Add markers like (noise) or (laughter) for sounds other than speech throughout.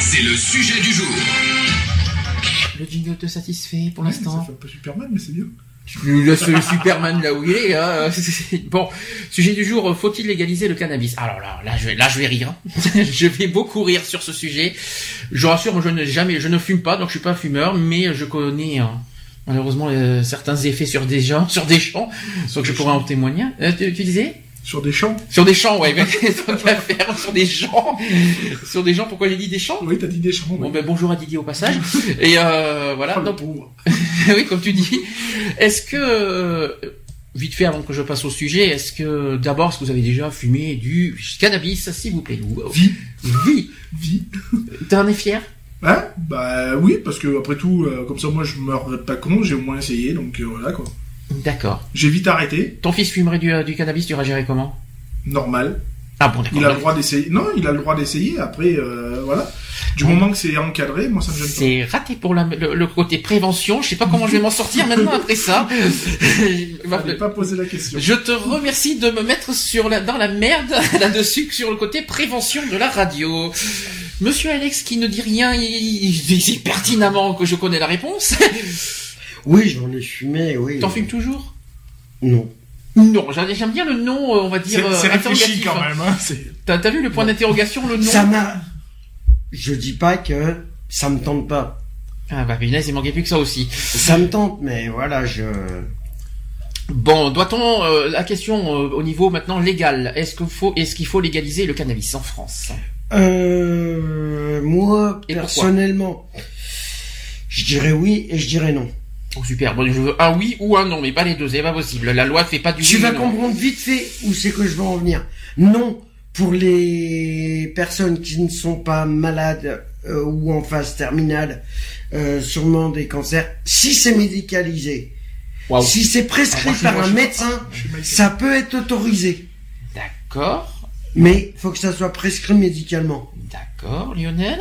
C'est le sujet du jour. Le jingle te satisfait pour l'instant. Ça fait un peu Superman, mais c'est bien. Tu laisses le Superman là où il est. Hein. (laughs) Bon, sujet du jour, faut-il légaliser le cannabis? Alors là, là je vais, là, je vais rire. (laughs) je vais beaucoup rire sur ce sujet. Je rassure, je ne jamais, je ne fume pas, donc je suis pas fumeur, mais je connais hein, malheureusement euh, certains effets sur des gens, (laughs) sur des champs, soit que je pourrais en témoigner. Euh, tu, tu disais? Sur des champs Sur des champs, ouais. (laughs) tant qu'à faire, sur des champs, sur des gens. Pourquoi j'ai dit des champs? Oui, t'as dit des champs. Bon ben bonjour à Didier au passage. (laughs) Et euh, voilà. Oh, Donc, (laughs) oui, comme tu dis. Est-ce que, euh, vite fait avant que je passe au sujet, est-ce que d'abord, est-ce que vous avez déjà fumé du cannabis, s'il vous plaît Vie. Vie. Vie. T'en es fier? Hein? Bah oui, parce que après tout, euh, comme ça, moi, je meurs pas con, j'ai au moins essayé, donc euh, voilà quoi. D'accord. J'ai vite arrêté, Ton fils fumerait du, euh, du cannabis, tu réagirais comment? Normal. Ah bon, d'accord. Il a le droit d'essayer. Non, il a le droit d'essayer. Après, euh, voilà. Du moment que c'est encadré, moi, ça me gêne pas. C'est raté pour la- le, le côté prévention. Je sais pas comment je vais m'en sortir maintenant après ça. (laughs) (laughs) Fallait pas poser la question. Je te remercie de me mettre sur la, dans la merde (laughs) là-dessus sur le côté prévention de la radio. Monsieur Alex qui ne dit rien, il, il- il sait pertinemment que je connais la réponse. Oui, j'en ai fumé, oui. T'en fumes toujours? Non. Non, j'aime bien le nom, euh, on va dire. C'est euh, réfléchi quand même. Hein, T'as vu le point d'interrogation, le nom? Ça m'a... Je dis pas que ça me tente pas. Ah bah punaise, il manquait plus que ça aussi. Ça me tente, mais voilà, je... Bon, doit-on euh, la question euh, au niveau maintenant légal Est-ce qu'il faut est-ce qu'il faut légaliser le cannabis en France? Euh... Moi, personnellement, je dirais oui et je dirais non. Oh super, bon, je veux un oui ou un non, mais pas les deux, c'est pas possible. La loi fait pas du Tu oui vas non. comprendre vite fait où c'est que je veux en venir. Non, pour les personnes qui ne sont pas malades euh, ou en phase terminale, euh, sûrement des cancers, si c'est médicalisé, si c'est prescrit Ah, moi, par moi, un médecin, ça peut être autorisé. D'accord, Mais faut que ça soit prescrit médicalement. d'accord, Lionel?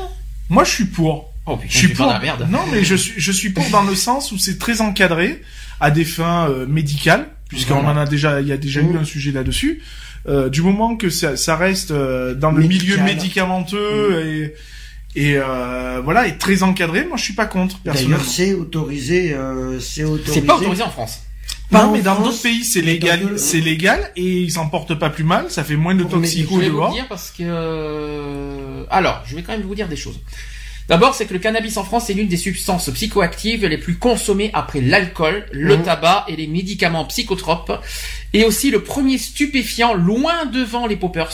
Moi, je suis pour. Oh putain, Je suis pour. dans la merde. Non, mais je suis, je suis pour dans le sens où c'est très encadré à des fins euh, médicales, puisqu'on Voilà. en a déjà, il y a déjà Mmh. eu un sujet là-dessus. Euh, du moment que ça, ça reste euh, dans le Médical. milieu médicamenteux et et euh, voilà, et très encadré, moi je suis pas contre personnellement. D'ailleurs, c'est autorisé, euh, c'est autorisé. C'est pas autorisé en France. Pas non, mais dans d'autres pays c'est légal, c'est légal et ils s'en portent pas plus mal, ça fait moins de Pour Je toxicos vais vous dehors. dire parce que alors, je vais quand même vous dire des choses. D'abord, c'est que le cannabis en France est l'une des substances psychoactives les plus consommées après l'alcool, le Mhm. tabac et les médicaments psychotropes, et aussi le premier stupéfiant loin devant les poppers.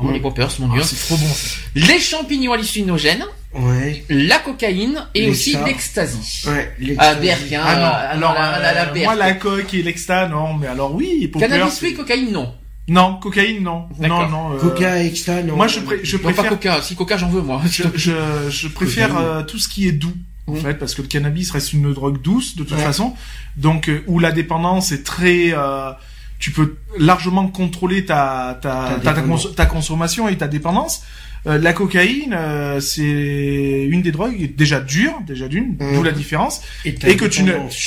Oh, Mhm. les poppers, mon Ah, dieu. c'est trop bon ça. Les champignons hallucinogènes, Ouais, la cocaïne et aussi l'ecstasy. ouais. Ah, berk, hein, Ah non, euh, alors la, la, la berk. moi la coque et l'exta non, mais alors oui, poppers, Cannabis oui, cocaïne non. Non, cocaïne non. Non non. euh, Coca, extra, non. Moi je, pré- je Non, pas préfère coca. Si coca, j'en veux moi. je, je, je préfère euh, tout ce qui est doux en Mhm. fait parce que le cannabis reste une drogue douce de toute Ouais. façon donc euh, où la dépendance est très euh, tu peux largement contrôler ta ta, Ta ta, ta, dépendance. cons- ta consommation et ta dépendance Euh, la cocaïne euh, c'est une des drogues déjà dure déjà d'une d'où la différence et que tu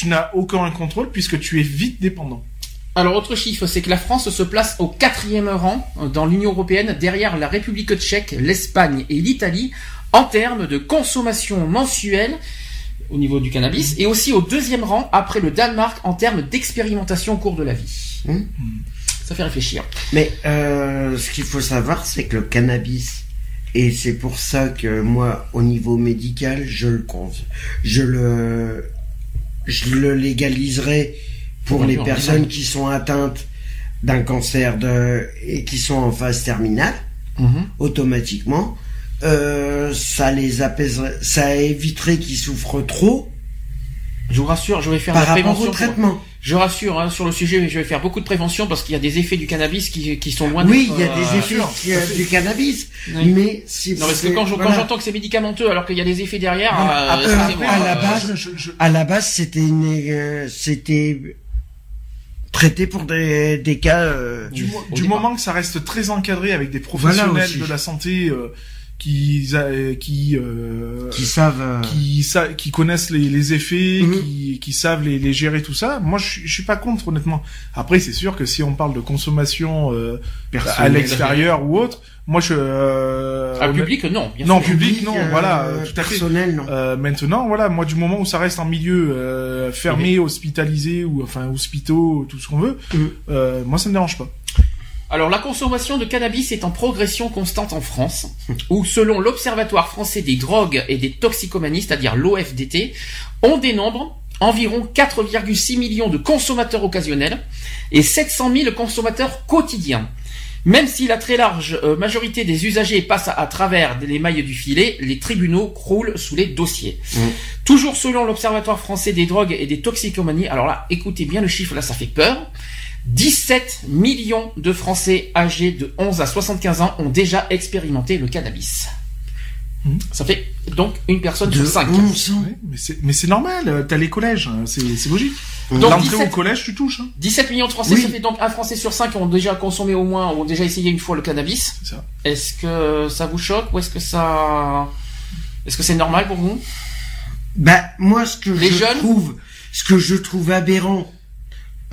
n'as aucun contrôle puisque tu es vite dépendant Alors, autre chiffre, c'est que la France se place au quatrième rang euh, dans l'Union européenne, derrière la République tchèque, l'Espagne et l'Italie, en termes de consommation mensuelle au niveau du cannabis, et aussi au deuxième rang après le Danemark en termes d'expérimentation au cours de la vie. Hmm. Ça fait réfléchir. Mais euh, ce qu'il faut savoir, c'est que le cannabis, et c'est pour ça que moi, au niveau médical, je le je le, je le légaliserai pour les personnes qui sont atteintes d'un cancer de et qui sont en phase terminale, automatiquement. Euh, ça les apaiserait, ça éviterait qu'ils souffrent trop Je vous rassure, je vais faire par la rapport prévention. au traitement. Je rassure hein, sur le sujet, mais je vais faire beaucoup de prévention parce qu'il y a des effets du cannabis qui, qui sont loin Oui, il y a euh, des effets sûr, qui- euh, du cannabis, Oui. mais si Non, parce que quand je- quand voilà. j'entends que c'est médicamenteux alors qu'il y a des effets derrière, Non, euh, après, à la euh, base, je- je- à la base, c'était une, euh, c'était traité pour des, des cas. euh, du, moment que ça reste très encadré avec des professionnels Voilà de la santé euh, qui a- qui euh, qui savent. euh, qui, sa- qui connaissent les, les effets, Mhm. qui, qui savent les, les gérer tout ça. Moi, je, suis- je suis pas contre honnêtement. Après, c'est sûr que si on parle de consommation euh, à l'extérieur ou autre, moi je euh, Ah, public, non. Bien non sûr. public, non, euh, voilà, tout à fait. personnel, non. Euh, maintenant, voilà, moi du moment où ça reste en milieu euh, fermé, hospitalisé ou enfin hospitaux, tout ce qu'on veut, Mhm. euh, moi ça me dérange pas. Alors la consommation de cannabis est en progression constante en France, (laughs) où selon l'Observatoire français des drogues et des toxicomanies, c'est-à-dire l'OFDT, on dénombre environ 4,6 millions de consommateurs occasionnels et 700 000 consommateurs quotidiens. Même si la très large euh, majorité des usagers passe à, à travers les mailles du filet, les tribunaux croulent sous les dossiers. Toujours selon l'Observatoire français des drogues et des toxicomanies, alors là, écoutez bien le chiffre, là ça fait peur. 17 millions de Français âgés de 11 à 75 ans ont déjà expérimenté le cannabis. Mhm. Ça fait donc une personne De sur 5. 11 ans. Ouais, mais c'est normal. euh, T'as les collèges, hein, c'est logique. Donc, L'entrée 17 au collège, tu touches. Hein. 17 millions de Français, Oui. ça fait donc un Français sur 5 qui ont déjà consommé au moins, ou ont déjà essayé une fois le cannabis. C'est ça. Est-ce que ça vous choque ou est-ce que ça... Est-ce que c'est normal pour vous? Bah moi, ce que Les je jeunes? trouve, ce que je trouve aberrant,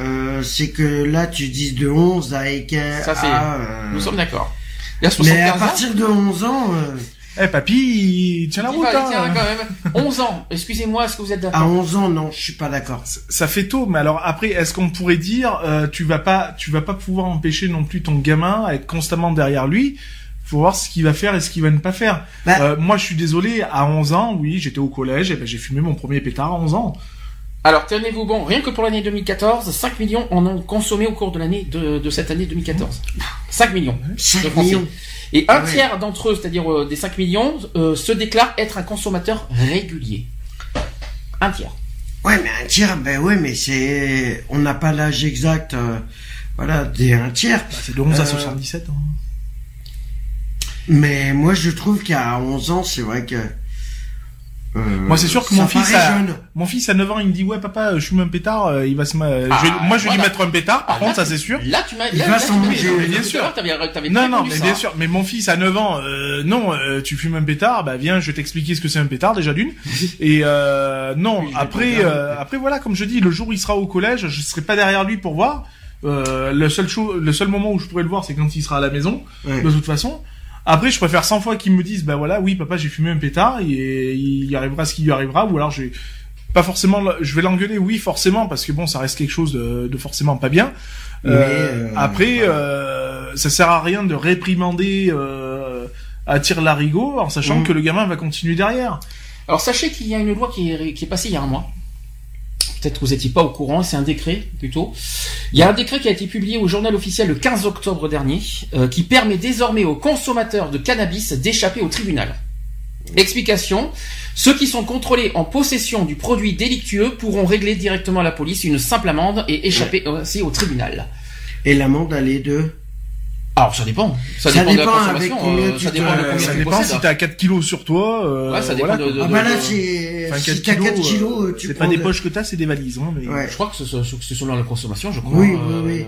euh, c'est que là, tu dis de 11 à éca- Ça, c'est- à, euh, Nous sommes d'accord. Il y a Mais à 75 ans. partir de 11 ans, euh, Eh papy, il tient la route. pas, hein. tiens, quand même. 11 ans. Excusez-moi, est-ce que vous êtes à d'accord 11 ans, non, je suis pas d'accord. ça fait tôt, mais alors après, est-ce qu'on pourrait dire, euh, tu vas pas, tu vas pas pouvoir empêcher non plus ton gamin à être constamment derrière lui? Faut voir ce qu'il va faire et ce qu'il va ne pas faire. Bah- Euh, moi, je suis désolé. À 11 ans, oui, j'étais au collège, et ben j'ai fumé mon premier pétard à 11 ans. Alors, tenez-vous bon, rien que pour l'année 2014, 5 millions en ont consommé au cours de l'année de, de cette année 2014. 5 millions. 5 de Français. millions. Et un Ouais. tiers d'entre eux, c'est-à-dire euh, des 5 millions, euh, se déclarent être un consommateur régulier. Un tiers. Ouais, mais un tiers, ben ouais, mais c'est, on n'a pas l'âge exact, euh, voilà, des un tiers. Bah, c'est de 11 à Euh, 77. Hein. Mais moi, je trouve qu'à 11 ans, c'est vrai que. Euh, Moi, c'est sûr que mon fils a, jeune. mon fils à 9 ans, il me dit, ouais, papa, je fume un pétard, euh, il va se, ma- je vais- Ah, moi, je vais lui voilà. mettre un pétard, par Ah, contre, là, ça, c'est sûr. Là, tu m'as. Il là, va s'en bien sûr. Non, non, mais ça. bien sûr. Mais mon fils à 9 ans, euh, non, euh, tu fumes un pétard, bah viens, je vais t'expliquer ce que c'est un pétard déjà d'une. (laughs) Et euh, non, Oui, après, euh, après voilà, comme je dis, le jour où il sera au collège, je serai pas derrière lui pour voir. Euh, le seul le seul moment où je pourrais le voir, c'est quand il sera à la maison, Ouais. de toute façon. Après, je préfère 100 fois qu'il me dise, bah voilà, oui, papa, j'ai fumé un pétard, et il y arrivera ce qui lui arrivera, ou alors je vais pas forcément, je vais l'engueuler, oui, forcément, parce que bon, ça reste quelque chose de, de forcément pas bien. Euh, euh, après, voilà. euh, ça sert à rien de réprimander euh, à tir larigot en sachant Mm. que le gamin va continuer derrière. Alors sachez qu'il y a une loi qui est, qui est passée il y a un mois. Peut-être que vous n'étiez pas au courant, c'est un décret plutôt. Il y a un décret qui a été publié au journal officiel le 15 octobre dernier, euh, qui permet désormais aux consommateurs de cannabis d'échapper au tribunal. Explication. Ceux qui sont contrôlés en possession du produit délictueux pourront régler directement à la police une simple amende et échapper aussi au tribunal. Et l'amende, elle est de. Alors ça dépend. Ça, Ça dépend, de la avec consommation. combien euh, tu ça dépend de combien ça tu dépend si t'as 4 kilos sur toi. Euh, Ouais, ça dépend voilà, de- quoi. Ah de- bah là, de- c'est. Enfin, Si 4 t'as 4 kilos, euh, tu c'est prends pas des de- poches que t'as, c'est des valises. Hein, mais... Ouais. Je crois que c'est c'est selon la consommation, je crois. Oui, euh, oui, oui.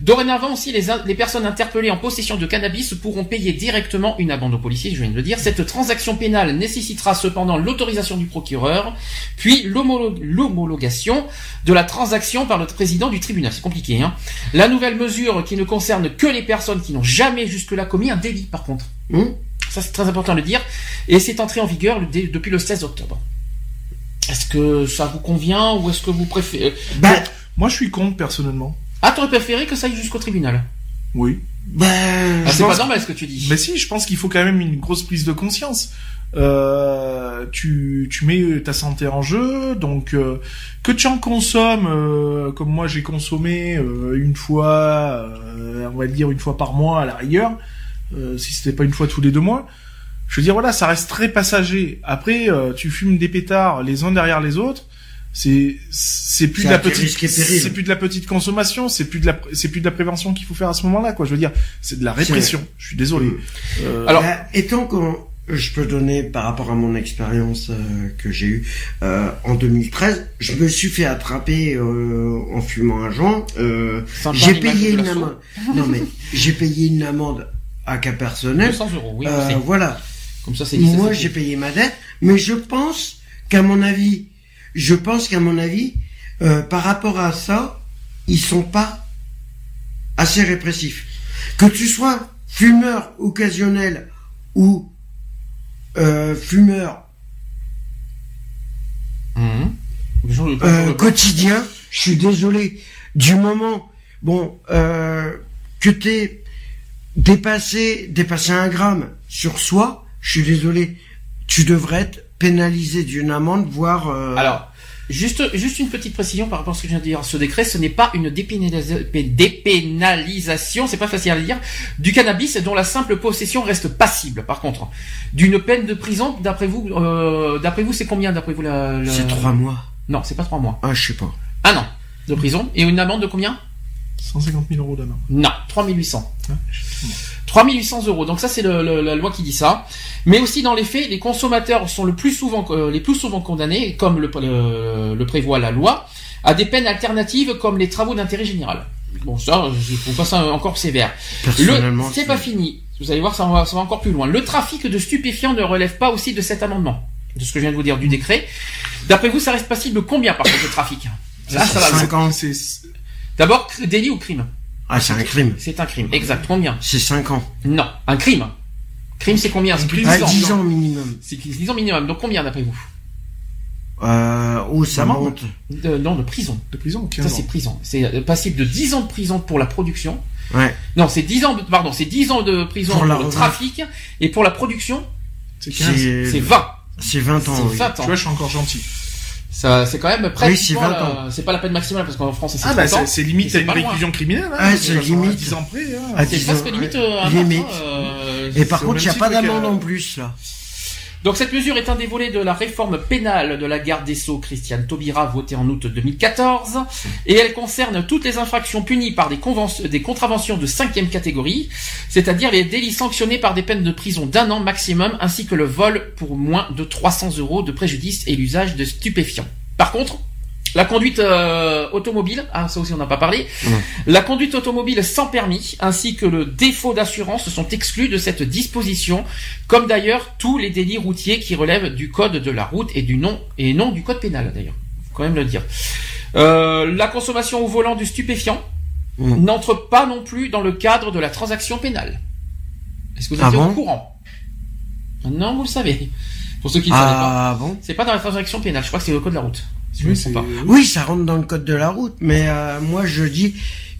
Dorénavant aussi, les, personnes interpellées en possession de cannabis pourront payer directement une amende au policier, je viens de le dire. Cette transaction pénale nécessitera cependant l'autorisation du procureur, puis l'homolo- l'homologation de la transaction par le président du tribunal. C'est compliqué, hein. La nouvelle mesure qui ne concerne que les personnes qui n'ont jamais jusque-là commis un délit, par contre. Hum Ça, c'est très important de le dire. Et c'est entré en vigueur le- depuis le 16 octobre. Est-ce que ça vous convient ou est-ce que vous préférez... Bah, Moi, je suis contre personnellement. Ah, t'aurais préféré que ça aille jusqu'au tribunal Oui. bah. Ah, c'est pas normal ce que tu dis. Mais si, je pense qu'il faut quand même une grosse prise de conscience. Euh, tu, tu mets ta santé en jeu, donc euh, que tu en consommes, euh, comme moi j'ai consommé euh, une fois, euh, on va dire une fois par mois à la rigueur, euh, si c'était pas une fois tous les deux mois. Je veux dire voilà, ça reste très passager. Après, euh, tu fumes des pétards les uns derrière les autres. c'est c'est plus de la petite c'est plus de la petite consommation, c'est plus de la c'est plus de la prévention qu'il faut faire à ce moment-là quoi. Je veux dire, c'est de la répression. Je suis désolé. Mm. Euh, Alors- étant qu'on, je peux donner par rapport à mon expérience euh, que j'ai eue euh, en 2013, je me suis fait attraper euh, en fumant un joint. Euh, j'ai payé une amende. Non mais j'ai payé une amende à cas personnel. 200 euros, oui, Euh, voilà. Comme ça, c'est Moi, j'ai payé ma dette, mais je pense qu'à mon avis, je pense qu'à mon avis, euh, par rapport à ça, ils sont pas assez répressifs. Que tu sois fumeur occasionnel ou euh, fumeur Mhm. Euh, quotidien, je suis désolé. Du moment, bon, euh, que t'es dépassé, dépassé un gramme sur soi, je suis désolé. Tu devrais être pénalisé d'une amende, voire. euh, Alors, juste, juste une petite précision par rapport à ce que je viens de dire. Ce décret, ce n'est pas une dépénalisa- dépénalisation, c'est pas facile à dire, du cannabis dont la simple possession reste passible. Par contre, d'une peine de prison, d'après vous, euh, d'après vous, c'est combien d'après vous la, la- c'est trois mois. Non, c'est pas trois mois. Ah, je sais pas. Un an de prison et une amende de combien? 150 000 euros d'amende. Non, 3800. Hein 3800 euros. Donc ça, c'est le- le- la loi qui dit ça. Mais aussi dans les faits, les consommateurs sont le plus souvent, euh, les plus souvent condamnés, comme le, le- le prévoit la loi, à des peines alternatives comme les travaux d'intérêt général. Bon, ça, je trouve pas ça encore sévère. Personnellement, Le, c'est pas fini. Vous allez voir, ça va, ça va encore plus loin. Le trafic de stupéfiants ne relève pas aussi de cet amendement, de ce que je viens de vous dire du décret. D'après vous, ça reste passible combien par contre le trafic? Là, ça va. Cinq Cinq ans, c'est D'abord, délit ou crime? Ah, c'est un crime. C'est un crime. Exact. Combien C'est 5 ans. Non, un crime. Crime, c'est combien? C'est plus de crime, Ah, 10 ans. 10 ans minimum. C'est 10 ans minimum. Donc combien d'après vous? Euh, oh, ça monte. de, Non, de prison. de prison, 15 Ça, c'est prison. C'est euh, passible de 10 ans de prison pour la production. Ouais. Non, c'est 10 ans, de- pardon, c'est 10 ans de prison Pour pour, le trafic. Et pour la production, C'est 15. C'est c'est 20. c'est 20 ans. C'est oui. 20 Tu ans. vois, je suis encore gentil. Ça, c'est quand même Oui, presque. c'est 20 ans. C'est pas la peine maximale parce qu'en France, c'est Ah bah 30 ans. c'est c'est limite une réclusion criminelle. Hein, Ah, c'est limite. 10 ans près. C'est 10 presque ans, limite ouais. euh, Limite. euh, Et par contre, il n'y a pas d'amende en plus, là. Donc cette mesure est un des volets de la réforme pénale de la garde des Sceaux Christiane Taubira votée en août 2014 et elle concerne toutes les infractions punies par des, contraventions de cinquième catégorie, c'est-à-dire les délits sanctionnés par des peines de prison d'un an maximum ainsi que le vol pour moins de 300 euros de préjudice et l'usage de stupéfiants. Par contre, la conduite euh, automobile, ah ça aussi on n'a pas parlé, la conduite automobile sans permis ainsi que le défaut d'assurance sont exclus de cette disposition, comme d'ailleurs tous les délits routiers qui relèvent du code de la route et du non et non du code pénal d'ailleurs. Faut quand même le dire. Euh, la consommation au volant du stupéfiant n'entre pas non plus dans le cadre de la transaction pénale. Est-ce que vous Ah êtes au courant? Non, vous le savez. Pour ceux qui ne savaient pas, Ah bon c'est pas dans la transaction pénale. Je crois que c'est le code de la route. Si je Oui, me c'est- trompe pas. Oui, ça rentre dans le code de la route, mais euh, moi je dis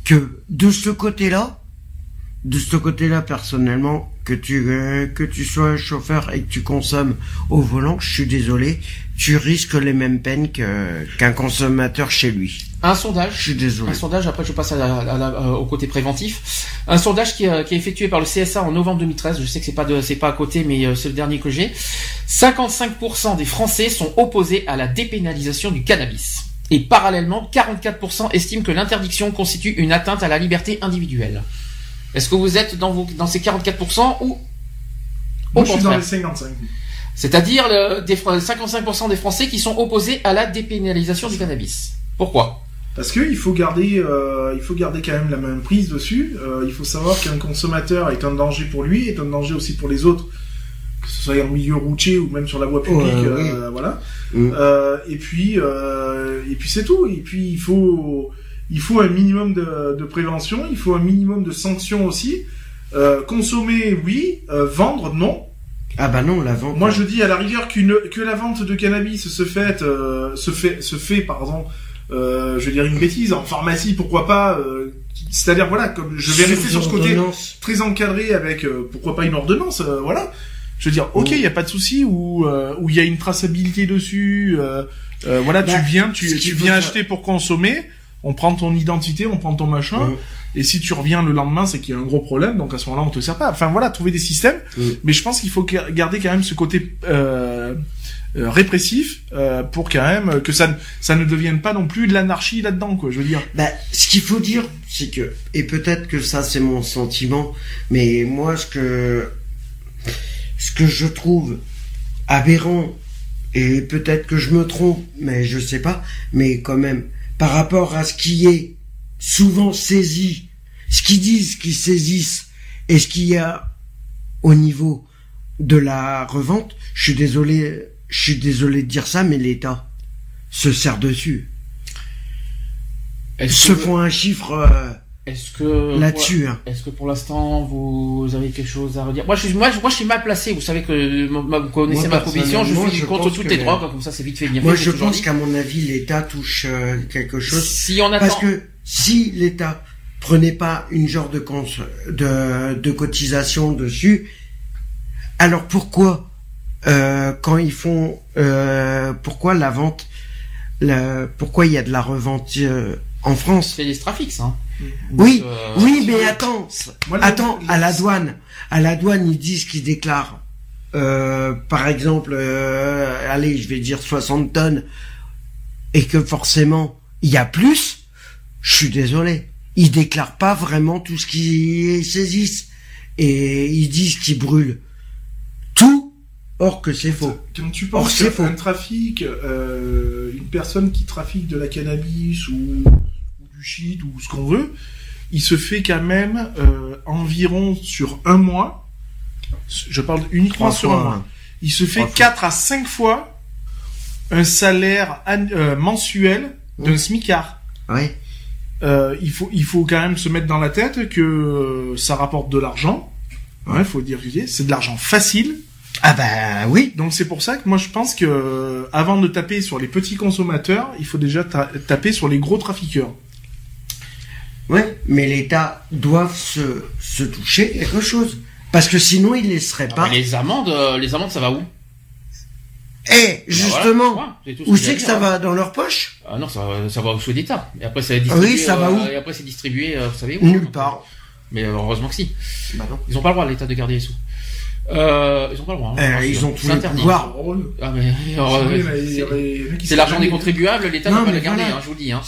que de ce côté-là, de ce côté-là personnellement, que tu euh, que tu sois chauffeur et que tu consommes au volant, je suis désolé, tu risques les mêmes peines que qu'un consommateur chez lui. Un Je sondage suis désolé. Un sondage, après je passe à la- à la- euh, au côté préventif. Un sondage qui, euh, qui est effectué par le CSA en novembre 2013. Je sais que c'est pas de, c'est pas à côté, mais c'est le dernier que j'ai. 55% des Français sont opposés à la dépénalisation du cannabis. Et parallèlement, 44% estiment que l'interdiction constitue une atteinte à la liberté individuelle. Est-ce que vous êtes dans, vos, dans ces 44% ou au Moi, je suis dans les 55. C'est-à-dire le- des, Fr- 55% des Français qui sont opposés à la dépénalisation du cannabis. Pourquoi? Parce que il faut garder, euh, il faut garder quand même la même prise dessus. Euh, il faut savoir qu'un consommateur est un danger pour lui, est un danger aussi pour les autres, que ce soit en milieu routier ou même sur la voie publique. Ouais, euh, Voilà. Mm. Euh, et puis, euh, et puis c'est tout. Et puis il faut, il faut un minimum de, de prévention. Il faut un minimum de sanctions aussi. Euh, consommer, oui. Euh, vendre, non. Ah bah non, la vente. Moi, je dis à la rigueur qu'une que la vente de cannabis se fait euh, se fait se fait pardon. Euh, je vais dire une bêtise en pharmacie, pourquoi pas. euh, C'est-à-dire voilà, comme je vais rester sur ce côté très encadré avec euh, pourquoi pas une ordonnance, euh, voilà. Je veux dire, ok, il y a pas de souci euh, où il y a une traçabilité dessus. voilà, Bah, tu viens, tu, tu viens acheter pour consommer. On prend ton identité, on prend ton machin. Et si tu reviens le lendemain, c'est qu'il y a un gros problème. Donc à ce moment-là, on te sert pas. Enfin voilà, trouver des systèmes. Mais je pense qu'il faut ga- garder quand même ce côté euh, euh, répressif euh, pour quand même que ça ne ça ne devienne pas non plus de l'anarchie là-dedans quoi. Je veux dire. Bah, ce qu'il faut dire, c'est que, et peut-être que ça c'est mon sentiment, mais moi ce que, ce que je trouve aberrant, et peut-être que je me trompe, mais je sais pas, mais quand même, par rapport à ce qui est souvent saisi, ce qu'ils disent qu'ils saisissent, et ce qu'il y a au niveau de la revente, je suis désolé, je suis désolé de dire ça, mais l'État se sert dessus. Est-ce Se que, font un chiffre euh, est-ce que là-dessus. hein. Est-ce que pour l'instant vous avez quelque chose à redire? Moi, je suis, moi, moi, je suis mal placé. Vous savez que vous connaissez Moi, ma position. Je suis je contre toutes les le- drogues. Comme ça, c'est vite fait, bien Moi, fait. je pense qu'à mon avis, l'État touche euh, quelque chose. si on attend, Parce que si l'État prenait pas une genre de, cons de, de cotisation dessus, alors pourquoi euh, quand ils font euh, pourquoi la vente la, pourquoi il y a de la revente euh, en France? C'est des trafics, hein. Oui, euh, oui, mais attends, Moi, attends, à la douane, à la douane, ils disent qu'ils déclarent, euh, par exemple, euh, allez, je vais dire 60 tonnes, et que forcément, il y a plus, je suis désolé. Ils déclarent pas vraiment tout ce qu'ils saisissent. Et ils disent qu'ils brûlent tout, or que c'est faux. Quand tu Or, penses c'est faux. qu'un trafic, euh, une personne qui trafique de la cannabis ou, ou ce qu'on veut, il se fait quand même euh, environ sur un mois, je parle uniquement Trois sur fois, un mois, hein. il se fait Trois fois. 4 à 5 fois un salaire euh, mensuel d'un Mmh. smicard. Ouais. Euh, il faut il faut quand même se mettre dans la tête que ça rapporte de l'argent. Ouais, faut dire, c'est de l'argent facile. Ah bah oui. Donc c'est pour ça que moi je pense que euh, avant de taper sur les petits consommateurs, il faut déjà ta- taper sur les gros trafiqueurs. Ouais. Mais l'État doit se, se toucher quelque chose. Parce que sinon, il laisserait ah, pas. mais les amendes, euh, les amendes, ça va où? Eh, justement, Bah voilà, c'est tout ce où c'est que dire, ça hein. va dans leur poche? Ah non, ça, va- ça va au sous d'État. Et après, c'est distribué. Oui, ça va euh, où? Et après, c'est distribué, euh, vous savez où Nulle part. Mais euh, heureusement que si. Bah non. Ils ont pas le droit, l'État, de garder les sous. Euh, ils ont pas le droit. hein, Euh, bien ils ont tous C'est les interdit. pouvoirs. Ah, mais, alors, (laughs) Oui, euh, il y c'est- l'argent des contribuables, l'État ne va pas le garder, voilà. hein, je vous le dis. Hein.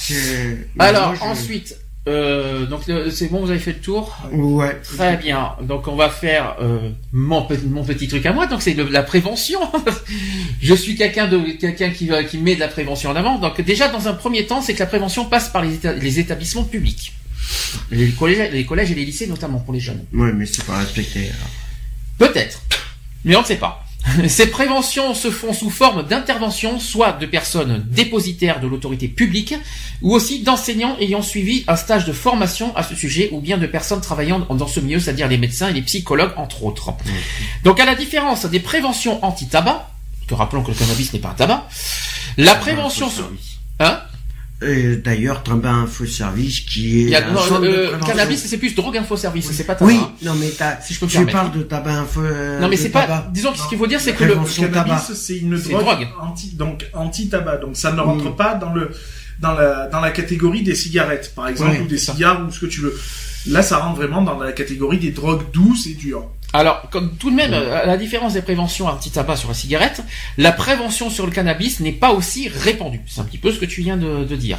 Alors, moi, je- ensuite, euh, donc c'est bon, vous avez fait le tour Ouais. Très bien. Donc on va faire euh, mon, petit, mon petit truc à moi. Donc c'est la prévention. (laughs) je suis quelqu'un de quelqu'un qui qui met de la prévention en avant. Donc déjà dans un premier temps, c'est que la prévention passe par les, éta- les établissements publics, les collèges, les collèges et les lycées notamment pour les jeunes. Ouais, mais c'est pas respecté. alors. Peut-être, mais on ne sait pas. (laughs) Ces préventions se font sous forme d'intervention, soit de personnes dépositaires de l'autorité publique, ou aussi d'enseignants ayant suivi un stage de formation à ce sujet, ou bien de personnes travaillant dans ce milieu, c'est-à-dire les médecins et les psychologues, entre autres. Donc à la différence des préventions anti-tabac, que rappelons que le cannabis n'est pas un tabac, la prévention... Sur- service. Hein? D'ailleurs, Tabac Info Service qui est. Il y a, non, euh, cannabis, c'est plus drogue info service, c'est pas tabac. Oui, non mais. Si je peux me tu permettre. parles de tabac info. Non mais c'est pas... tabac. Disons que ce qu'il faut dire, c'est que le... Cannabis, tabac. c'est une drogue, drogue. anti donc anti-tabac. Donc ça ne rentre pas dans le dans la dans la catégorie des cigarettes, par exemple, ou des cigares ou ce que tu veux. Là, ça rentre vraiment dans la catégorie des drogues douces et dures. Alors, comme tout de même, à la différence des préventions anti-tabac sur la cigarette, la prévention sur le cannabis n'est pas aussi répandue. C'est un petit peu ce que tu viens de, de dire.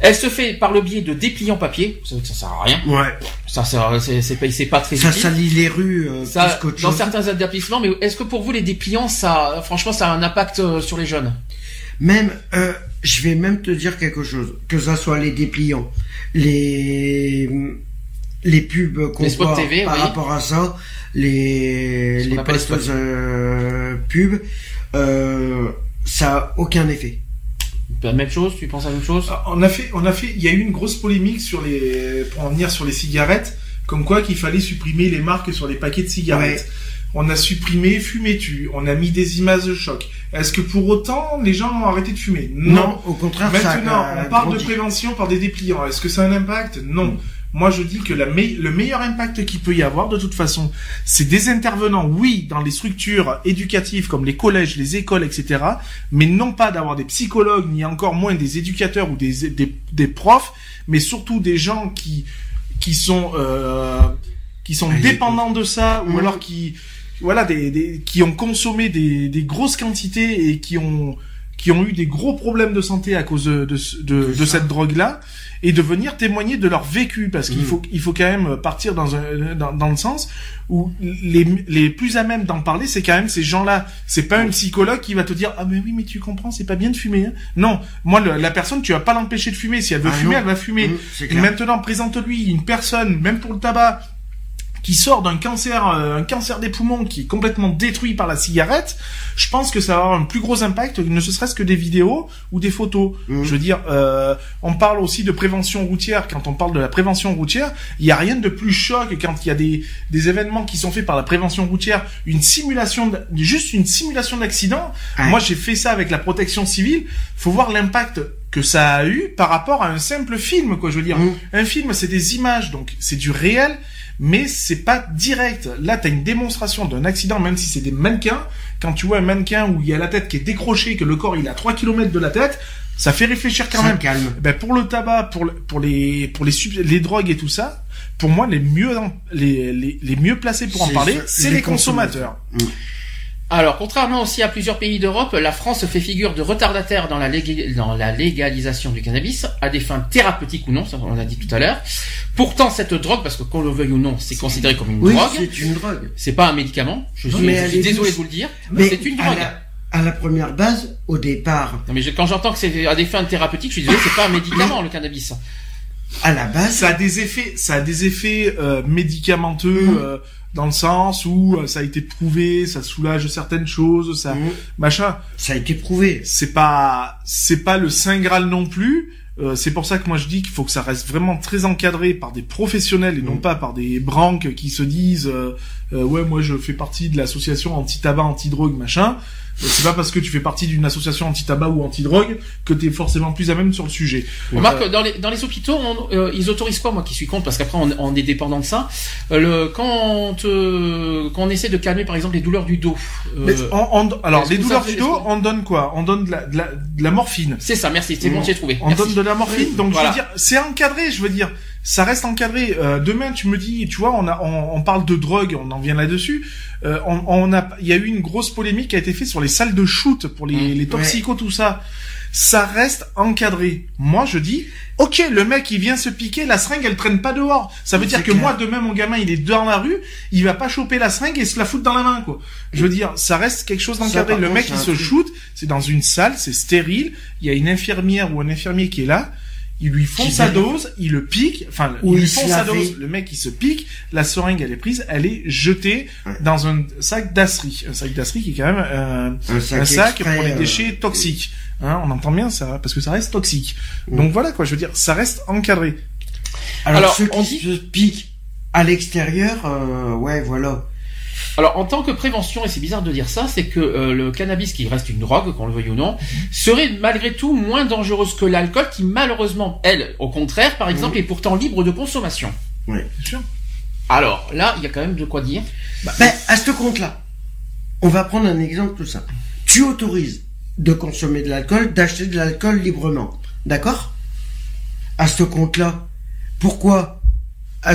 Elle se fait par le biais de dépliants papier. Vous savez que ça sert à rien. Ouais. Ça, sert- c'est pas, c'est pas très Ça utile. salit les rues euh, Ça, plus dans certains établissements, mais est-ce que pour vous les dépliants, ça, franchement, ça a un impact euh, sur les jeunes? Même, euh, je vais même te dire quelque chose. Que ça soit les dépliants, les les pubs qu'on voit TV, par oui. rapport à ça, les les postes euh, pubs, euh, ça a aucun effet. La même chose Tu penses à la même chose? Ah, On a fait, on a fait, il y a eu une grosse polémique sur les, pour en venir sur les cigarettes, comme quoi qu'il fallait supprimer les marques sur les paquets de cigarettes. On a supprimé fumez-tu, on a mis des images de choc. Est-ce que pour autant les gens ont arrêté de fumer? Non, au contraire, ça Maintenant, a on parle de prévention par des dépliants. Est-ce que ça a un impact? Non. Moi, je dis que la me- le meilleur impact qu'il peut y avoir, de toute façon, c'est des intervenants, oui, dans les structures éducatives comme les collèges, les écoles, etc., mais non pas d'avoir des psychologues, ni encore moins des éducateurs ou des, des, des profs, mais surtout des gens qui, qui sont, euh, qui sont dépendants de ça, ou Mhm. alors qui, voilà, des, des qui ont consommé des, des grosses quantités et qui ont qui ont eu des gros problèmes de santé à cause de, de, de, de cette drogue-là, et de venir témoigner de leur vécu, parce qu'il Mm. faut il faut quand même partir dans un dans, dans le sens où les les plus à même d'en parler, c'est quand même ces gens-là. C'est pas un psychologue qui va te dire ah mais oui mais tu comprends, c'est pas bien de fumer. hein. Non, moi le- la personne tu vas pas l'empêcher de fumer. Si elle veut Ah fumer, non. elle va fumer. Mmh. Maintenant, présente-lui une personne, même pour le tabac, qui sort d'un cancer, euh, un cancer des poumons qui est complètement détruit par la cigarette. Je pense que ça va avoir un plus gros impact, ne serait-ce que des vidéos ou des photos. Mmh. Je veux dire, euh, on parle aussi de prévention routière. Quand on parle de la prévention routière, il y a rien de plus choc quand il y a des, des événements qui sont faits par la prévention routière, une simulation, de- juste une simulation d'accident. Ouais. Moi, j'ai fait ça avec la protection civile. Faut voir l'impact que ça a eu par rapport à un simple film, quoi. Je veux dire, Mmh. un film, c'est des images, donc c'est du réel, mais c'est pas direct. Là, t'as une démonstration d'un accident, même si c'est des mannequins. Quand tu vois un mannequin où il y a la tête qui est décrochée, que le corps il est à 3 km de la tête, ça fait réfléchir quand Ça même. calme. Ben pour le tabac, pour le- pour les pour les sub- les drogues et tout ça, pour moi les mieux les les, les mieux placés pour en parler, c'est les les consommateurs. Alors, contrairement aussi à plusieurs pays d'Europe, la France fait figure de retardataire dans la, léga- dans la légalisation du cannabis, à des fins thérapeutiques ou non, ça on l'a dit tout à l'heure. Pourtant, cette drogue, parce que qu'on le veuille ou non, c'est considéré comme une Oui, drogue, c'est une drogue. c'est pas un médicament, je suis, Mais je elle suis est désolé douce. de vous le dire, Mais c'est une à drogue. la, à la première base, au départ, Non, mais je- quand j'entends que c'est à des fins thérapeutiques, je suis désolé, c'est pas un médicament, le cannabis. à la base, Ça a des effets, ça a des effets euh, médicamenteux Mhm. euh, dans le sens où euh, ça a été prouvé, ça soulage certaines choses, ça mmh, machin. ça a été prouvé. c'est pas c'est pas le saint graal non plus. Euh, c'est pour ça que moi je dis qu'il faut que ça reste vraiment très encadré par des professionnels et non Mm. pas par des branques qui se disent euh, euh, ouais moi je fais partie de l'association anti-tabac anti-drogue machin. Euh, C'est pas parce que tu fais partie d'une association anti-tabac ou anti-drogue que t'es forcément plus à même sur le sujet. Remarque, Euh, dans les, dans les hôpitaux, on- euh, ils autorisent quoi, moi qui suis contre, parce qu'après on, on est dépendant de ça, euh, le, quand, euh, quand on essaie de calmer par exemple les douleurs du dos, euh, mais on- on- alors les douleurs fait- du dos, on donne quoi? On donne de la, de la, de la morphine. c'est ça, merci, c'est bon, Mm. j'ai trouvé. On Merci. donne de la morphine, donc Voilà. je veux dire, c'est encadré, je veux dire, ça reste encadré. Euh, demain, tu me dis, tu vois, on a, on, on parle de drogue, on en vient là-dessus. Euh, on, on a, il y a eu une grosse polémique qui a été faite sur les salles de shoot pour les, Mm. les toxicos, tout ça. Ça reste encadré. Moi, je dis, ok, le mec, il vient se piquer, la seringue, elle traîne pas dehors. Ça veut dire que clair. moi, demain, mon gamin, il est dans la rue, il va pas choper la seringue et se la foutre dans la main, quoi. Je veux dire, ça reste quelque chose d'encadré. Le contre, mec, il se shoot, c'est dans une salle, c'est stérile, il y a une infirmière ou un infirmier qui est là, ils lui font sa dose, ils le piquent, enfin, Ou ils lui il font sa dose, le mec il se pique, la seringue elle est prise, elle est jetée Ouais. dans un sac d'acerie, un sac d'acerie qui est quand même euh, Un sac, un sac exprès, pour les euh, déchets toxiques. Hein, on entend bien ça, parce que ça reste toxique. Donc voilà quoi, je veux dire, ça reste encadré. Alors, Alors, ceux on qui dit- se piquent à l'extérieur, euh, ouais, voilà. Alors en tant que prévention, et c'est bizarre de dire ça, c'est que euh, le cannabis, qui reste une drogue, qu'on le veuille ou non, serait malgré tout moins dangereuse que l'alcool, qui malheureusement, elle, au contraire, par exemple, est pourtant libre de consommation. Bien sûr. Alors là, il y a quand même de quoi dire. Ben, à ce compte-là, on va prendre un exemple tout simple. Tu autorises de consommer de l'alcool, d'acheter de l'alcool librement. D'accord? À ce compte-là, pourquoi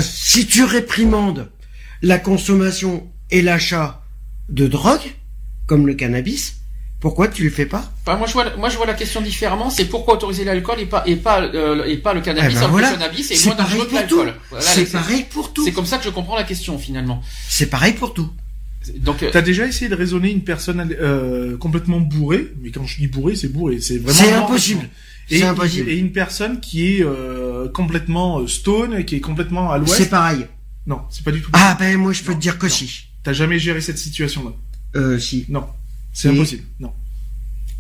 Si tu réprimandes la consommation et l'achat de drogue, comme le cannabis, pourquoi tu le fais pas? Enfin, moi, je vois, moi, je vois la question différemment. C'est pourquoi autoriser l'alcool et pas et pas euh, et pas le cannabis. Eh ben voilà. le cannabis est C'est moins pareil dangereux que l'alcool. Voilà, C'est c'est- pareil pour tout. C'est comme ça que je comprends la question finalement. C'est pareil pour tout. Donc, euh, T'as déjà essayé de raisonner une personne euh, complètement bourrée, mais quand je dis bourrée, c'est bourré, c'est vraiment C'est impossible. Et, C'est impossible. et une personne qui est euh, complètement stone, qui est complètement à C'est l'ouest. pareil. Non, c'est pas du tout. Ah ben moi je peux Non, te dire que non. si. T'as jamais géré cette situation-là. Euh si. Non, c'est Et- impossible. Non.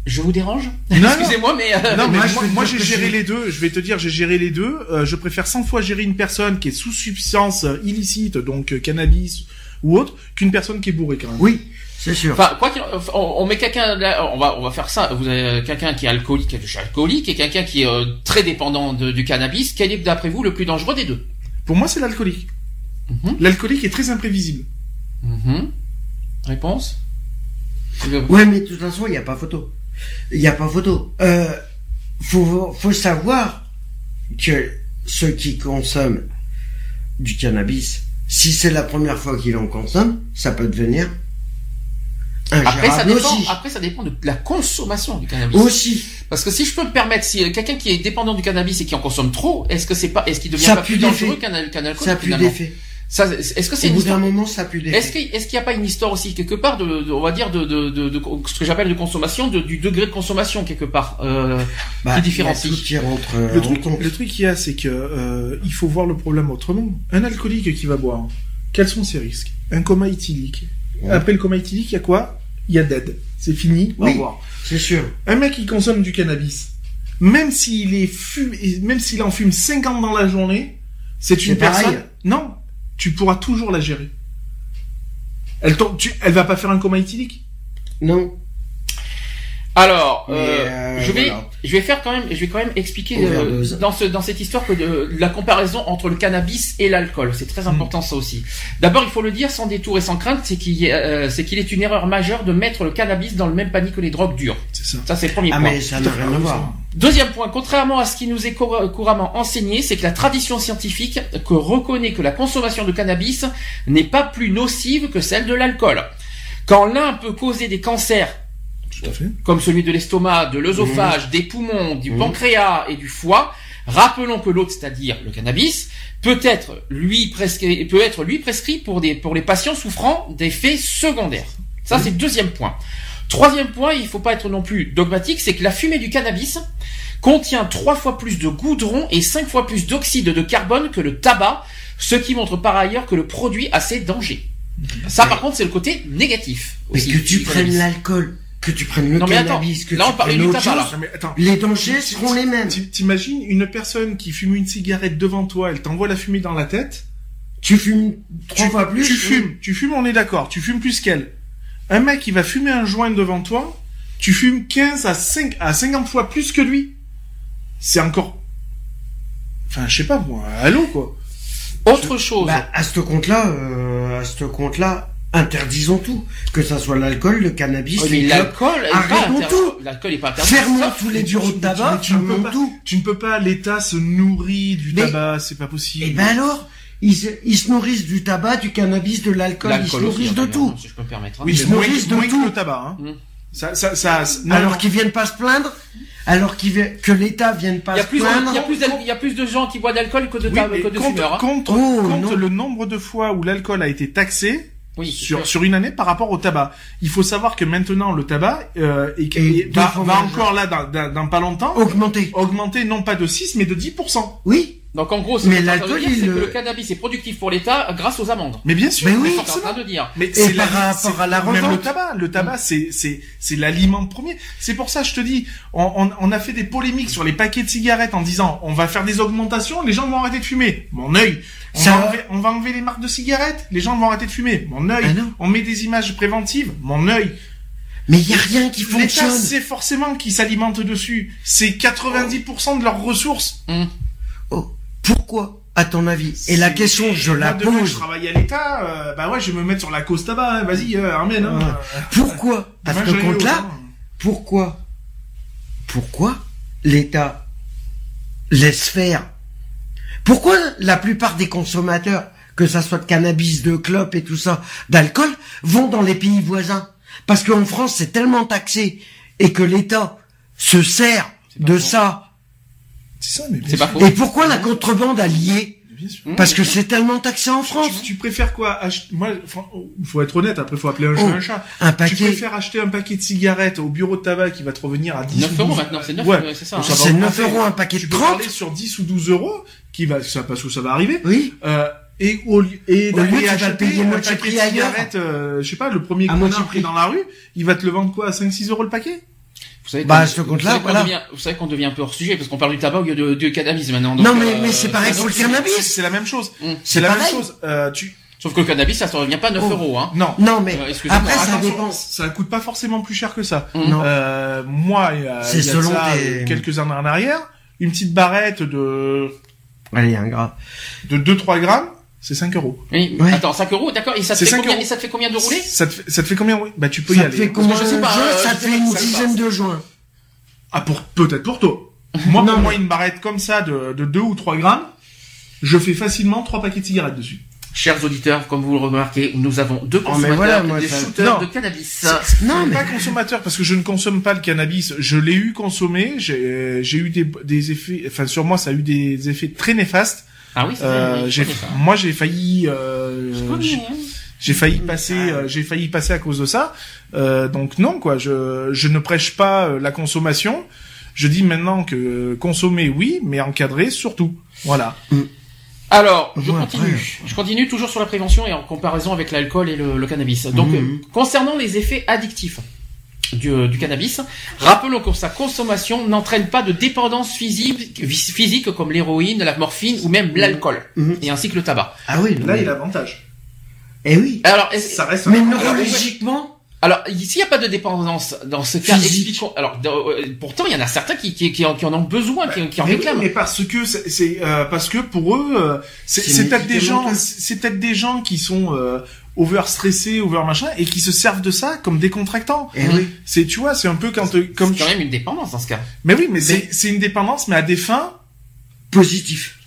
je vous dérange? Non. Excusez-moi, mais euh, Non, mais moi, je j'ai géré les deux. Je vais te dire, j'ai géré les deux. Euh, je préfère 100 fois gérer une personne qui est sous substance euh, illicite, donc euh, cannabis ou autre, qu'une personne qui est bourrée quand même. Oui, c'est sûr. Enfin, quoi qu'il, on, on met quelqu'un, là, on va, on va faire ça. Vous avez quelqu'un qui est alcoolique, qui est alcoolique, et quelqu'un qui est euh, très dépendant de- du cannabis. Quel est, d'après vous, le plus dangereux des deux? Pour moi, c'est l'alcoolique. Mhm. L'alcoolique est très imprévisible. Mhm. Réponse Ouais, mais de toute façon, il n'y a pas photo. Il n'y a pas photo. Euh, faut, faut savoir que ceux qui consomment du cannabis, si c'est la première fois qu'ils en consomment, ça peut devenir Après, ça dépend. aussi. Après, ça dépend de la consommation du cannabis. Aussi. Parce que si je peux me permettre, si quelqu'un qui est dépendant du cannabis et qui en consomme trop, est-ce que c'est pas, est-ce qu'il devient Ça pas plus dangereux qu'un qu'un alcool Ça pue finalement d'effet. Ça, est-ce que c'est Au bout d'un moment, ça pue. Est-ce qu'il est-ce qu'il n'y a pas une histoire aussi quelque part de, de- on va dire de, de, de, de- ce que j'appelle de consommation, de, du degré de consommation quelque part euh, Bah, qui il y a différencie. tout qui rentre euh, Le truc, le truc qu'il y a, c'est que euh, il faut voir le problème autrement. Un alcoolique qui va boire, quels sont ses risques? Un coma éthylique. Ouais. Après le coma éthylique, il y a quoi? Il y a dead. C'est fini. Au Oui. revoir. C'est sûr. Un mec qui consomme du cannabis, même s'il est fume, même s'il en fume 50 dans la journée, c'est une pareil. personne. Non, tu pourras toujours la gérer. Elle, tu, elle va pas faire un coma éthylique? Non. Alors, euh, euh, je vais, voilà. je vais faire quand même, je vais quand même expliquer euh, dans ce, dans cette histoire que de, la comparaison entre le cannabis et l'alcool. C'est très important ça aussi. D'abord, il faut le dire sans détour et sans crainte, c'est qu'il euh, c'est qu'il est une erreur majeure de mettre le cannabis dans le même panier que les drogues dures. C'est ça. Ça, c'est le premier Ah, point. mais ça n'a rien à voir. Deuxième point, contrairement à ce qui nous est cour- couramment enseigné, c'est que la tradition scientifique que reconnaît que la consommation de cannabis n'est pas plus nocive que celle de l'alcool. Quand l'un peut causer des cancers Tout à fait. comme celui de l'estomac, de l'œsophage, des poumons, du Mhm. pancréas et du foie, rappelons que l'autre, c'est-à-dire le cannabis, peut être lui prescrit, peut être lui prescrit pour des pour les patients souffrant d'effets secondaires. Ça c'est le deuxième point. Troisième point, il faut pas être non plus dogmatique, c'est que la fumée du cannabis contient trois fois plus de goudron et cinq fois plus d'oxyde de carbone que le tabac, ce qui montre par ailleurs que le produit a ses dangers. Ça, par contre, c'est le côté négatif. Mais aussi que tu prennes l'alcool, que tu prennes le Non, mais attends, cannabis, que là, tu on prennes du tabac, là. Non, mais attends. les dangers seront les mêmes. T'imagines une personne qui fume une cigarette devant toi, elle t'envoie la fumée dans la tête. Tu fumes trois tu, fois plus. Tu fumes, tu fumes, on est d'accord, tu fumes plus qu'elle. Un mec qui va fumer un joint devant toi, tu fumes 15 à 5 à 50 fois plus que lui. C'est encore Enfin, je sais pas moi, allô quoi. Autre chose. Bah, à ce compte-là, euh, à ce compte-là, interdisons tout. Que ça soit l'alcool, le cannabis, les l'alcool est pas Arrêtons interdit. tout. L'alcool est pas interdit. Fermons tous les bureaux de tabac, tu ne peux pas- tout. Tu ne peux pas, l'État se nourrit du Mais- tabac, c'est pas possible. Et ben alors, ils, se- ils se nourrissent du tabac, du cannabis, de l'alcool, ils se aussi, nourrissent de tout. Si je peux me permettre. hein. oui, ils mais se moins, nourrissent de moins tout. que le tabac. Hein. Mm. Ça, ça, ça, non, alors qu'ils viennent pas se plaindre, alors qu'ils vi- que l'État vienne pas se plaindre. il y a plus de, il y a plus de gens qui boivent d'alcool que de, Oui, que de compte, fumeurs. hein. compte- Oh, compte le nombre de fois où l'alcool a été taxé Oui, sur, sur une année par rapport au tabac. Il faut savoir que maintenant le tabac euh, est- Et va, va encore là dans, dans, dans pas longtemps Augmenter. augmenter non pas de 6 mais de 10%. Oui, Donc en gros, ce Mais l'alcool, il le- cannabis est productif pour l'État grâce aux amendes. Mais bien sûr, Mais oui. En train de dire. Mais c'est par rapport à la même le tabac, le tabac c'est c'est c'est l'aliment premier. C'est pour ça je te dis, on, on, on a fait des polémiques sur les paquets de cigarettes en disant on va faire des augmentations, les gens vont arrêter de fumer. Mon œil. On, Ça va enlever, on va enlever les marques de cigarettes, les gens vont arrêter de fumer. Mon œil. Ah on met des images préventives. Mon œil. mais il y a rien qui L'État fonctionne. c'est forcément qui s'alimente dessus. C'est 90% de leurs ressources. Oh, pourquoi, à ton avis? Et la question, je la demain, je pose. travaille à l'État, euh, bah ouais, je vais me mettre sur la cause tabac, hein, vas-y, euh, Armène. Hein. Ouais. Pourquoi? À Demain, ce j'aille au compte-là, temps. pourquoi? Pourquoi l'État laisse faire? Pourquoi la plupart des consommateurs, que ça soit de cannabis, de clopes et tout ça, d'alcool, vont dans les pays voisins? Parce qu'en France, c'est tellement taxé et que l'État se sert de ça. C'est ça, mais bien C'est pas faux. Et pourquoi la contrebande a lié? Parce que c'est tellement taxé en Tu, France. tu préfères quoi? Ach- Moi, faut être honnête. Après, faut appeler un chat Oh, un chat. Un Tu paquet, préfères acheter un paquet de cigarettes au bureau de tabac qui va te revenir à 10 9 ou euros 12 maintenant, c'est 9, Ouais. c'est ça. Hein. c'est 9 augmenter. euros un paquet Tu de peux 30 parler sur 10 ou 12 euros, qui va, ça parce que ça va arriver. Oui. Euh, et au lieu, et Au lieu, tu acheter le payer un paquet de cigarettes, euh, je sais pas, le premier qui est prix. dans la rue, il va te le vendre quoi, à 5-6 euros le paquet? Vous savez Bah, ce compte-là, voilà. devient- Vous savez qu'on devient un peu hors sujet parce qu'on parle du tabac au lieu de, du cannabis maintenant. donc, Non, mais- euh, mais c'est pareil pour le cannabis. c'est- la même chose. Mmh. C'est la même chose. Euh, tu, Sauf que le cannabis, ça ne revient pas 9 Oh. euros. Hein. non. Non, mais Euh, excusez-moi, après, ça dépend. Ça coûte pas forcément plus cher que ça. Mmh. Non. Euh, moi, il y a, il y ça, euh, quelques années en arrière, une petite barrette de, Allez, un gras. de 2-3 grammes, c'est 5 euros. Oui, Ouais. Attends, 5 euros, d'accord. Et ça te C'est fait 5 combien, euros. et ça te fait combien de roulés? Ça te fait, ça te fait combien, oui Bah, tu peux y Ça te aller. fait combien je sais de pas, euh, Ça te fait une dizaine de joints. Ah, pour, peut-être pour toi. (laughs) Moi, Non, pour moi, une barrette comme ça de, de 2 ou 3 grammes, je fais facilement 3 paquets de cigarettes dessus. Chers auditeurs, comme vous le remarquez, nous avons deux Oh, mais consommateurs, voilà, moi, des shooters Non. de cannabis. Non, mais- pas consommateur parce que je ne consomme pas le cannabis. Je l'ai eu consommé. J'ai j'ai eu des, des effets. Enfin, sur moi, ça a eu des effets très néfastes. Ah oui, c'est Euh, j'ai, moi, j'ai failli. euh, Je connais, j'ai- hein. J'ai failli passer, euh, j'ai failli passer à cause de ça. Euh, donc non, quoi. Je, je ne prêche pas euh, la consommation. Je dis maintenant que consommer, oui, mais encadrer surtout. Voilà. Alors, je Ouais, continue. après. Je continue toujours sur la prévention et en comparaison avec l'alcool et le, le cannabis. Donc, euh, concernant les effets addictifs du, euh, du cannabis, rappelons que sa consommation n'entraîne pas de dépendance physique, physique comme l'héroïne, la morphine ou même l'alcool, Mhm. et ainsi que le tabac. Ah oui, Là, il mais- y a l'avantage. Eh oui. Alors, Ça reste. Mais neurologiquement, alors, s'il n'y a pas de dépendance dans ce cas, Physique. expliquons. Alors, euh, pourtant, il y en a certains qui, qui, qui en, qui en ont besoin, qui, qui en Mais oui, réclament. mais parce que c'est, euh, parce que pour eux, euh, c'est, peut-être des gens, c'est c'est peut-être des gens qui sont euh, over stressés, over machin, et qui se servent de ça comme décontractants. eh oui. C'est, tu vois, c'est un peu quand, euh, comme. C'est quand même une dépendance dans ce cas. Mais oui, mais, c'est, c'est une dépendance, mais à des fins. Positif.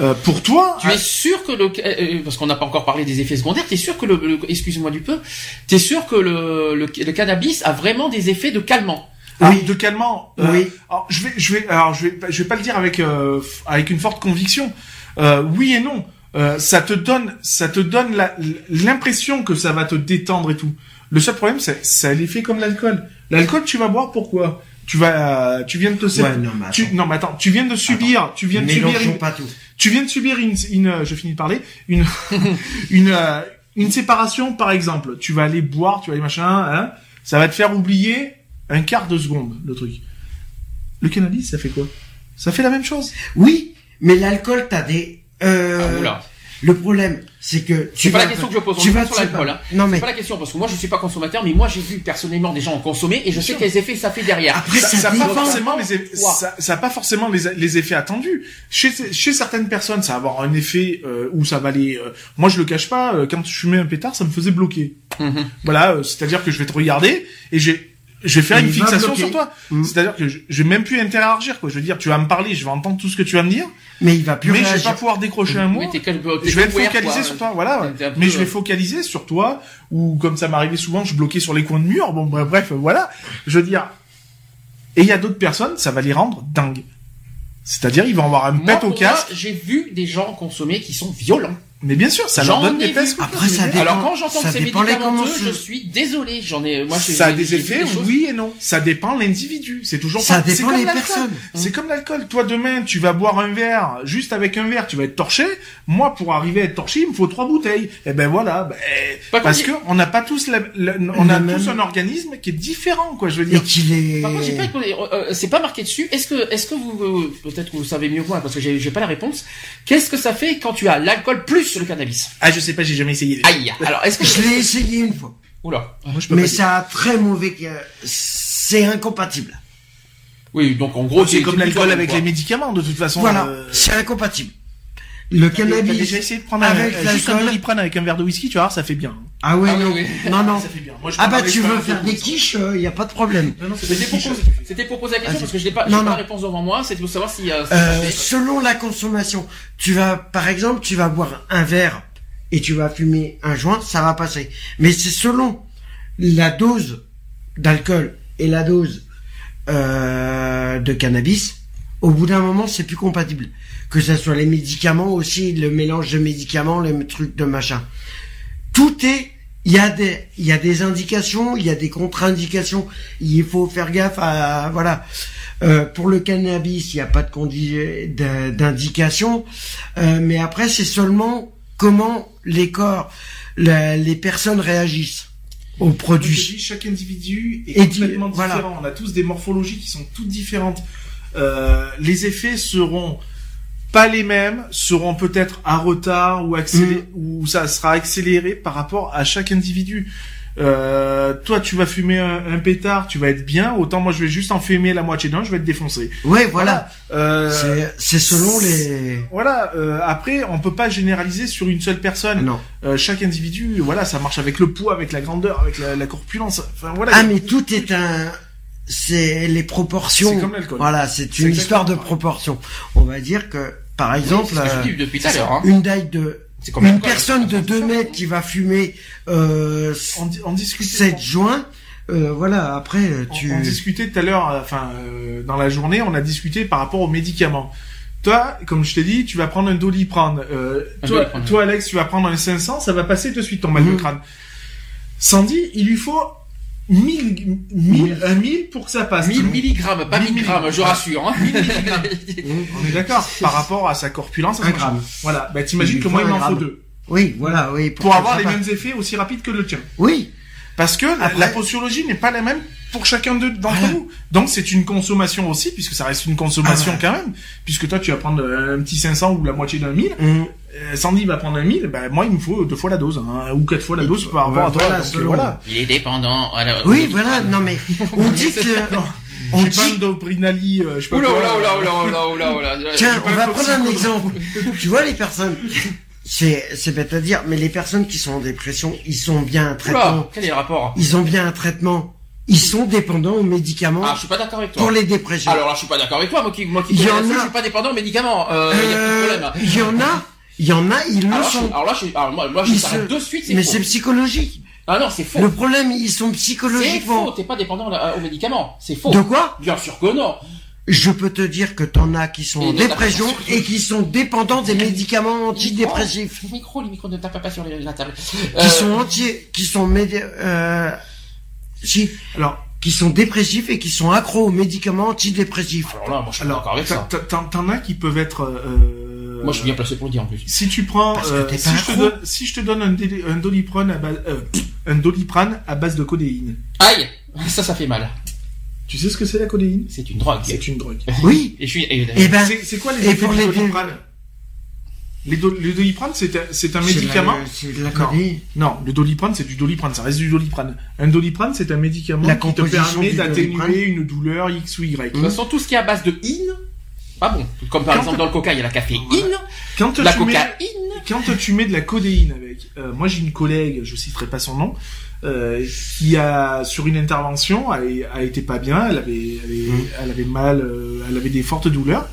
euh, pour toi, Tu es sûr que le, euh, parce qu'on n'a pas encore parlé des effets secondaires, t'es sûr que le, le- excuse-moi du peu, t'es sûr que le, le, le cannabis a vraiment des effets de calmant? Ah, Oui. de calmant. euh, Oui. Alors, je vais, je vais, alors je vais, je vais pas le dire avec euh, avec une forte conviction. Euh, oui et non. Euh, ça te donne, ça te donne l'impression que ça va te détendre et tout. Le seul problème, c'est, ça a l'effet comme l'alcool. L'alcool, tu vas boire pourquoi? Tu vas, tu viens de te, Ouais, non, mais tu, non, mais attends, tu viens de subir, tu viens de subir une, pas tout. tu viens de subir une, une euh, je finis de parler, une, (laughs) une, euh, une séparation par exemple. Tu vas aller boire, tu vas aller machin, hein, ça va te faire oublier un quart de seconde le truc. Le cannabis, ça fait quoi? Ça fait la même chose. Oui, mais l'alcool, t'as des. Euh, Ah, le problème, c'est que tu C'est pas vas. la question que je pose, on tu vas sur l'alcool, hein. Non mais C'est pas la question parce que moi je suis pas consommateur, mais moi j'ai vu personnellement des gens en consommer et je sais quels effets ça fait derrière. Après, Ça, ça pas forcément les effets, Quoi ça, ça a pas forcément les, les effets attendus. Chez, chez certaines personnes, ça va avoir un effet euh, où ça va aller. euh, moi, je le cache pas. euh, quand je fumais un pétard, ça me faisait bloquer. Mhm. Voilà, euh, c'est-à-dire que je vais te regarder et j'ai je vais faire Il une fixation sur toi. Mm. C'est-à-dire que je, je vais même plus interagir quoi. Je veux dire, tu vas me parler, je vais entendre tout ce que tu vas me dire, mais il va plus mais je vais pas pouvoir décrocher un mot. Je vais être focalisé quoi. sur toi, voilà. ouais. Peu, Mais je vais euh, focaliser sur toi, ou comme ça m'arrivait souvent, je bloquais sur les coins de mur. Bon, bref, bref, voilà. Je veux dire. Et il y a d'autres personnes, ça va les rendre dingues. C'est-à-dire, ils vont avoir un Moi, pet au casque. moi, j'ai vu des gens consommer qui sont violents. Mais bien sûr, ça leur donne des vu. Après, ça dépend. Alors quand j'entends que c'est médicamenteux, je suis désolé. J'en ai, moi, Ça a des effets, oui et non. Ça dépend l'individu. C'est toujours Ça pas- dépend l'alcool. personnes. C'est comme l'alcool. Toi, demain, tu vas boire un verre. Juste avec un verre, tu vas être torché. Moi, pour arriver à être torché, il me faut trois bouteilles. Et ben voilà. Ben, parce que on n'a pas tous la, la- on a tous un organisme qui est différent, quoi. Je veux Et dire. qu'il est. Par contre, euh, euh, c'est pas marqué dessus. Est-ce que, est-ce que vous, peut-être que vous savez mieux que moi, parce que j'ai j'ai pas la réponse. Qu'est-ce que ça fait quand tu as l'alcool plus le cannabis Ah, je sais pas, j'ai jamais essayé. Aïe. Alors, est-ce que Je l'ai essayé une fois. Oula. Moi, je peux Mais pas dire. ça a très mauvais. C'est incompatible. Oui, donc en gros, c'est comme l'alcool avec quoi. les médicaments, de toute façon. Voilà, euh, c'est incompatible. Le T'as déjà cannabis essayé de prendre avec un, euh, juste un doliprane avec un verre de whisky, tu voir, ça fait bien. Ah oui, Ah oui, non. oui. non, non. Ça fait bien. Moi, Ah bah tu veux faire de des quiches, il y a pas de problème. Non, non, c'est C'était pour, poser- la question Ah, parce que je n'ai pas, non, la réponse devant moi. C'est pour savoir si. Euh, Euh, selon la consommation, tu vas, par exemple, tu vas boire un verre et tu vas fumer un joint, ça va passer. Mais c'est selon la dose d'alcool et la dose euh, de cannabis. Au bout d'un moment, c'est plus compatible. Que ce soit les médicaments aussi, le mélange de médicaments, les trucs de machin. Tout est, il y a des, il y a des indications, il y a des contre-indications. Il faut faire gaffe à, voilà. Euh, pour le cannabis, il n'y a pas de d'indication, Euh, mais après c'est seulement comment les corps, la- les personnes réagissent aux produits. dis, chaque individu est Et complètement différent. On a tous des morphologies qui sont toutes différentes. Euh, les effets seront pas les mêmes, seront peut-être à retard ou accéléré, Mm. ou ça sera accéléré par rapport à chaque individu. Euh, toi, tu vas fumer un, un pétard, tu vas être bien. Autant moi, je vais juste en fumer la moitié d'un, je vais être défoncé. Ouais, voilà. Euh, C'est- selon les. voilà. euh, après, on peut pas généraliser sur une seule personne. Non. Euh, chaque individu, voilà, ça marche avec le poids, avec la grandeur, avec la, la corpulence. Enfin voilà. Ah, mais tout est un. C'est les proportions. C'est comme l'alcool. Voilà, c'est une histoire de proportions. On va dire que, par exemple, C'est ce que je euh, dis depuis. Hein. une taille de Une personne de 2 mètres qui va fumer euh, On, di- on discutait. 7 joints, euh, voilà, après On- tu... On, discutait tout à l'heure, euh, enfin euh, dans la journée, on a discuté par rapport aux médicaments. Toi, comme je t'ai dit, tu vas prendre un doliprane. Euh, Un toi, Doliprane, toi, Alex, tu vas prendre un 500, ça va passer de suite ton mal de Mhm. crâne. Sandy, il lui faut 1000, 1000, un 1000 pour que ça passe. 1000 milligrammes, pas 1000 grammes, je rassure. Hein. On est d'accord. Par rapport à sa corpulence, à Un son gramme. machin. Voilà. Bah, t'imagines que moi, il m'en faut deux. Oui, voilà, oui. Pour avoir les mêmes effets aussi rapides que le tien. Oui, Parce que la- Après- la posturologie n'est pas la même pour chacun d'eux- d'entre Voilà. nous. Donc c'est une consommation aussi, puisque ça reste une consommation Ah quand même. Puisque toi tu vas prendre euh, un petit 500 ou la moitié d'un 1000. Hum, Euh, Sandy va prendre un 1000, bah, moi il me faut deux fois la dose, hein, ou quatre fois la dose par rapport à toi. Voilà, donc, euh, voilà. Il est dépendant. Alors, oui, voilà, non mais (laughs) on dit que... On J'ai pas dit une doprinali, euh, je sais pas Oula, oula, oula, oula, oula, oula, oula. Tiens, pas on va prendre un exemple. tu vois les personnes, c'est c'est bête à dire, mais les personnes qui sont en dépression, ils sont bien un Oula, traitement, quel est le rapport ils ont bien un traitement, ils sont dépendants aux médicaments Ah, je suis pas d'accord avec toi. pour les dépressions. Alors là, je suis pas d'accord avec toi, moi qui, moi qui Il y en a. je suis pas dépendant aux médicaments. Euh, y a pas de Euh, problème. il y en a, il y en a, ils le je, sont. alors là, je, alors moi, moi, je se- de suite, c'est Mais c'est psychologique. Ah non, c'est faux. Le problème, ils sont C'est faux, psychologiquement. t'es pas dépendant euh, aux médicaments. C'est faux. De quoi Bien sûr que non. Je peux te dire que t'en as qui sont Et en dépression et qui sont dépendants des médicaments antidépressifs. Le micro, le micro ne tape pas sur la table. Qui sont entiers, qui sont médi- euh, si, Alors, qui sont dépressifs et qui sont accros aux médicaments antidépressifs. Alors là, moi, je suis d'accord avec ça. t'en as qui peuvent être. euh, Moi, je suis bien placé pour le dire en plus. Si tu prends, Parce que euh, si, je te donne, si je te donne un, doliprane à base, euh, un doliprane à base de codéine, Aïe, ça, ça fait mal. tu sais ce que c'est la codéine? C'est une drogue. C'est une drogue. (laughs) Oui. Et je suis. et- Eh ben, C'est quoi les et effets du les- doliprane? les do- Le doliprane, c'est un, médicament? C'est de la Non. codéine. Non, le doliprane, c'est du doliprane, ça reste du doliprane. Un doliprane, c'est un médicament La qui te permet d'atténuer une douleur X ou Y. De toute façon, tout ce qui est à base de in, pas bon. Comme par Quand- exemple dans le coca, il y a la caféine, Quand la tu mets, cocaïne. quand tu mets de la codéine avec, euh, moi j'ai une collègue, je citerai pas son nom, euh, qui a sur une intervention a, a été pas bien, elle avait, elle avait, Mm. elle avait mal, euh, elle avait des fortes douleurs,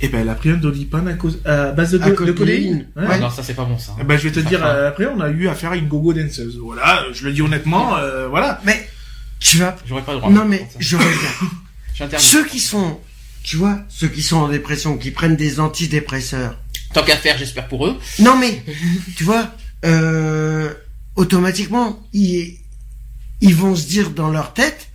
et ben elle a pris un doliprane à, cause, à base de, À de codéine. codéine. Ouais. Ah non, ça c'est pas bon ça. Eh ben, je vais te Ça dire, après, on a eu affaire à une gogo danseuse. Voilà, je le dis honnêtement, euh, voilà. Mais, tu vas, J'aurais pas le droit. non mais, je reviens. (laughs) Ceux qui sont, tu vois, ceux qui sont en dépression, qui prennent des antidépresseurs. Tant qu'à faire, j'espère pour eux. Non mais, (laughs) tu vois, euh, automatiquement, ils, ils vont se dire dans leur tête,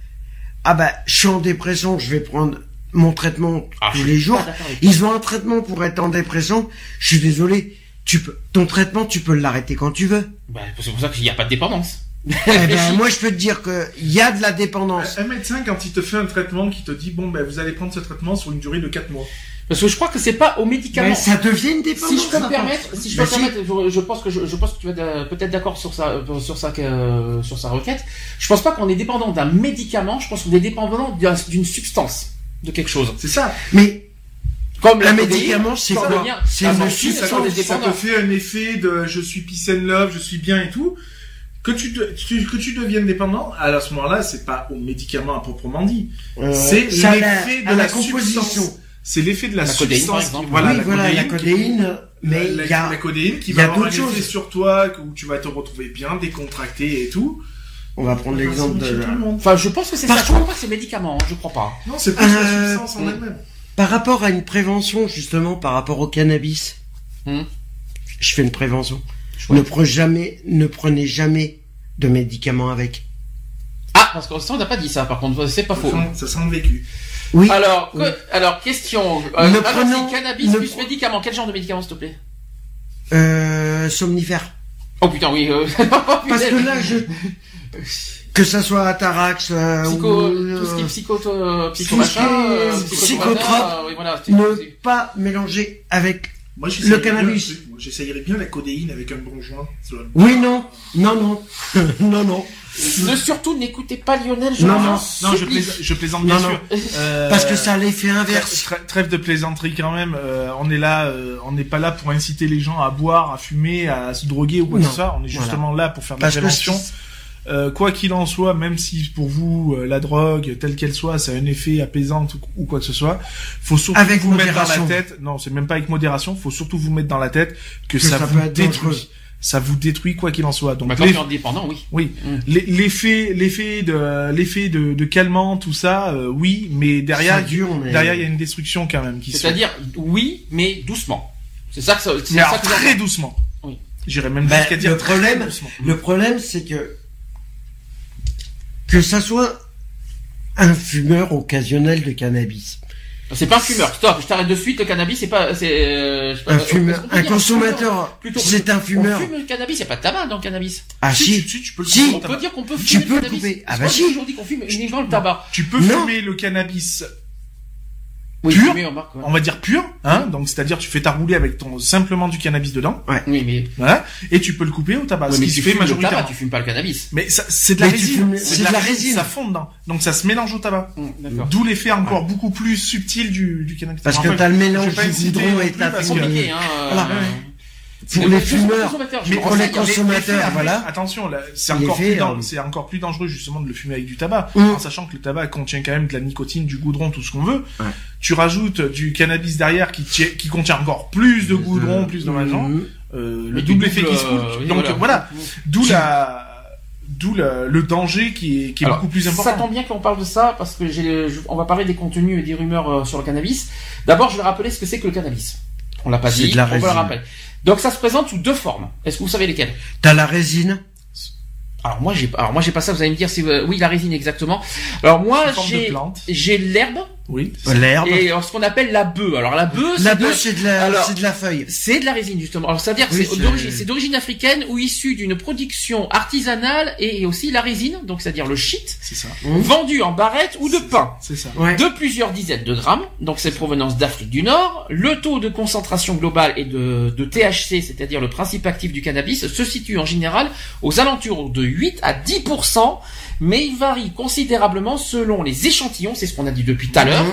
ah bah, je suis en dépression, je vais prendre mon traitement Ah, tous les jours. Ils ont un traitement pour être en dépression. Je suis désolé, tu peux, ton traitement, tu peux l'arrêter quand tu veux. Bah, c'est pour ça qu'il n'y a pas de dépendance. Eh ben, moi, je peux te dire que il y a de la dépendance. Un médecin, quand il te fait un traitement qui te dit, bon, ben, vous allez prendre ce traitement sur une durée de 4 mois. Parce que je crois que c'est pas aux médicaments. Mais ça devient une dépendance. Si je peux me ça. permettre, si je peux permettre, je, je pense que je, je pense que tu vas être, euh, peut-être d'accord sur sa euh, sur sa euh, sur sa requête. Je pense pas qu'on est dépendant d'un médicament. Je pense qu'on est dépendant d'un- d'une substance, de quelque chose. C'est ça. Mais Comme la Un médicament, c'est quoi C'est une substance, ça, te fait un effet de je suis peace and love, je suis bien et tout. Que tu, te- tu- que tu deviennes dépendant, à ce moment-là, c'est pas au médicament à proprement dit. euh, c'est l'effet la, de à la, composition. C'est l'effet de la, La codéine, substance. par exemple. Voilà, oui, la voilà, la qui- codéine. Mais la, il y a, la codéine qui va a avoir un effet sur toi, où tu vas te retrouver bien décontracté et tout. on va prendre l'exemple de. Enfin, je pense que c'est ça. Je crois pas que c'est médicament. hein, Je crois pas. Non, c'est plus Euh, la substance en elle-même. Par rapport à une prévention, justement, par rapport au cannabis, Hmm. je fais une prévention. Ne prenez jamais, ne prenez jamais de médicaments avec. Ah, parce que ça on n'a pas dit ça. Par contre, c'est pas faux. Ça sent- Ça sent le vécu. Oui. Alors, Oui. que- alors question. Ne alors, prenons- si cannabis ne plus pre- médicament. Quel genre de médicament, s'il te plaît? Euh, somnifères. Oh putain, oui. Euh... (laughs) Parce que là, je, que ça soit Atarax, euh, Psycho, ou, tout ce qui est euh, psycho, euh, machin, euh, psychotrope, euh, voilà, ne pas mélanger avec. Moi, Le cannabis. J'essayerais bien la codéine avec un bon joint. Oui, non, non, non, (laughs) non, non. Ne surtout n'écoutez pas Lionel, je Non, non, Non, je, plaisante, je plaisante bien Non, non. sûr. Euh, Parce que ça a l'effet inverse. trêve- trêve de plaisanterie quand même. euh, on est là, euh, on n'est pas là pour inciter les gens à boire, à fumer, à se droguer ou quoi que ce soit. On est Voilà. justement là pour faire de la prévention. Euh, quoi qu'il en soit, même si pour vous euh, la drogue telle qu'elle soit, ça a un effet apaisant ou, ou quoi que ce soit, faut surtout Avec vous mettre dans la tête. Non, c'est même pas avec modération. Faut surtout vous mettre dans la tête que, Que ça, ça vous dangereux. détruit. Ça vous détruit quoi qu'il en soit. Donc Bah, quand les- tu es indépendant, oui. oui, Mm. Les- l'effet, l'effet de, l'effet de, de calmant, tout ça, euh, oui, mais derrière, Ça dure, mais- derrière il y a une destruction quand même. C'est-à-dire, oui, mais doucement. C'est ça que ça, c'est Mais ça alors, que très doucement. Oui. J'irais même Ben, jusqu'à dire le très problème- doucement. Le problème, c'est que que ça soit un fumeur occasionnel de cannabis, C'est pas un fumeur. Stop, je t'arrête de suite. Le cannabis, c'est pas, c'est, euh, je sais pas, un fumeur, un consommateur, plutôt, c'est un fumeur. On fume le cannabis, il y a pas de tabac dans le cannabis. Ah si, si, tu, si, tu peux le Si. On peut dire qu'on peut Tu fumer peux le le cannabis. couper. Ah bah si. aujourd'hui qu'on fume uniquement le tabac. Tu peux Non. fumer le cannabis, Oui, Pur on ouais. va dire pur, hein, donc c'est-à-dire tu fais ta roulée avec ton simplement du cannabis dedans, Oui, mais, voilà, et tu peux le couper au tabac, ce mais qui tu se fait fumes le majoritairement. tabac, tu fumes pas le cannabis. Mais ça, c'est de la Mais résine, fumes- c'est de la résine, ça fond dedans, donc ça se mélange au tabac. D'accord. D'où l'effet encore beaucoup plus subtil du, du cannabis. parce que t'as le mélange non et plus ta parce C'est que- compliqué, hein. Voilà. euh, Pour les fumeurs. Mais pour les consommateurs, voilà. Attention, là, c'est encore plus euh, encore dangereux justement de le fumer avec du tabac, Mm. en sachant que le tabac contient quand même de la nicotine, du goudron, tout ce qu'on veut. Ouais. Tu rajoutes du cannabis derrière qui, tient- qui contient encore plus de goudron, plus de machin. Mhm. Euh, le double effet qui se euh, coule. oui, Donc voilà. voilà, d'où la, d'où la- le danger qui est, qui est Alors, beaucoup plus Ça important. tombe bien qu'on parle de ça parce que je- on va parler des contenus et des rumeurs euh, sur le cannabis. D'abord, je vais rappeler ce que c'est que le cannabis. On l'a pas C'est dit, de la on va le résine. rappeler. Donc ça se présente sous deux formes. Est-ce que vous savez lesquelles? T'as la résine, Alors moi j'ai, alors moi j'ai pas ça. Vous allez me dire si euh, oui la résine exactement. Alors moi j'ai, plante. j'ai l'herbe Oui. l'herbe. et euh, ce qu'on appelle la bœuf. Alors la bœuf, La c'est de- bœuf, c'est de la, Alors, c'est de la feuille. c'est de la résine justement. Alors c'est-à-dire Oui, c'est c'est- d'origine, c'est d'origine africaine ou issue d'une production artisanale et aussi la résine, donc c'est-à-dire le shit, C'est ça. Mhm. vendu en barrette ou de pain. C'est ça. Ouais. de plusieurs dizaines de grammes, donc c'est provenance d'Afrique du Nord. Le taux de concentration globale et de, de THC, c'est-à-dire le principe actif du cannabis, se situe en général aux alentours de 8 à 10%, mais il varie considérablement selon les échantillons, c'est ce qu'on a dit depuis tout à l'heure,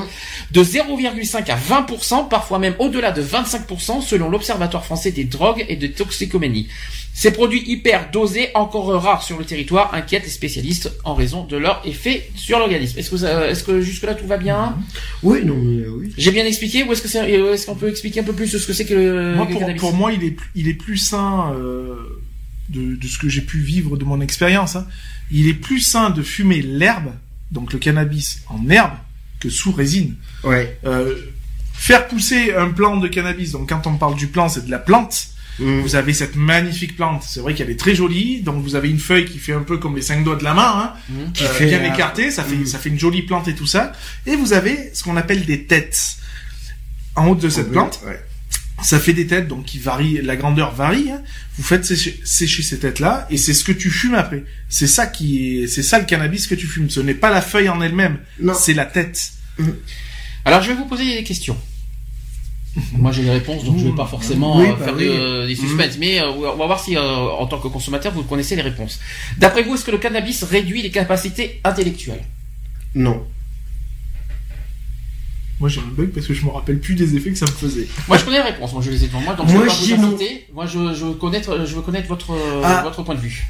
de 0,5 à 20%, parfois même au-delà de 25% selon l'Observatoire français des drogues et de toxicomanie. Ces produits hyper dosés, encore rares sur le territoire, inquiètent les spécialistes en raison de leur effet sur l'organisme. Est-ce que, est-ce que jusque-là tout va bien? Oui, non, mais oui. J'ai bien expliqué ou est-ce que c'est, euh, est-ce qu'on peut expliquer un peu plus ce que c'est que le, Moi, pour, cannabis? pour moi, il est, plus- il est plus sain euh, de, de ce que j'ai pu vivre de mon expérience. hein. Il est plus sain de fumer l'herbe, donc le cannabis en herbe, que sous résine. Ouais. Euh, faire pousser un plant de cannabis, donc quand on parle du plant, c'est de la plante. Mhm. Vous avez cette magnifique plante. C'est vrai qu'elle est très jolie. Donc vous avez une feuille qui fait un peu comme les cinq doigts de la main, hein. Qui euh, fait, bien euh, écartée. Ça fait mhm. ça fait une jolie plante et tout ça. Et vous avez ce qu'on appelle des têtes en haut de cette plante. ouais. Ça fait des têtes donc qui varient, la grandeur varie. hein. Vous faites sécher, sécher ces têtes-là et c'est ce que tu fumes après. C'est ça qui est, c'est ça le cannabis que tu fumes. Ce n'est pas la feuille en elle-même, Non. c'est la tête. Alors je vais vous poser des questions. Moi j'ai les réponses, donc je vais pas forcément Oui, euh, bah faire oui. de- des suspens, mais euh, on va voir si, euh, en tant que consommateur, vous connaissez les réponses. D'après vous, est-ce que le cannabis réduit les capacités intellectuelles? Non. Moi j'ai un bug parce que je me rappelle plus des effets que ça me faisait. Moi, je connais les réponses. Moi, je les ai devant moi, donc Moi, je vais pas vous citer. Moi, je, je veux connaître, je veux connaître votre, Ah. votre point de vue.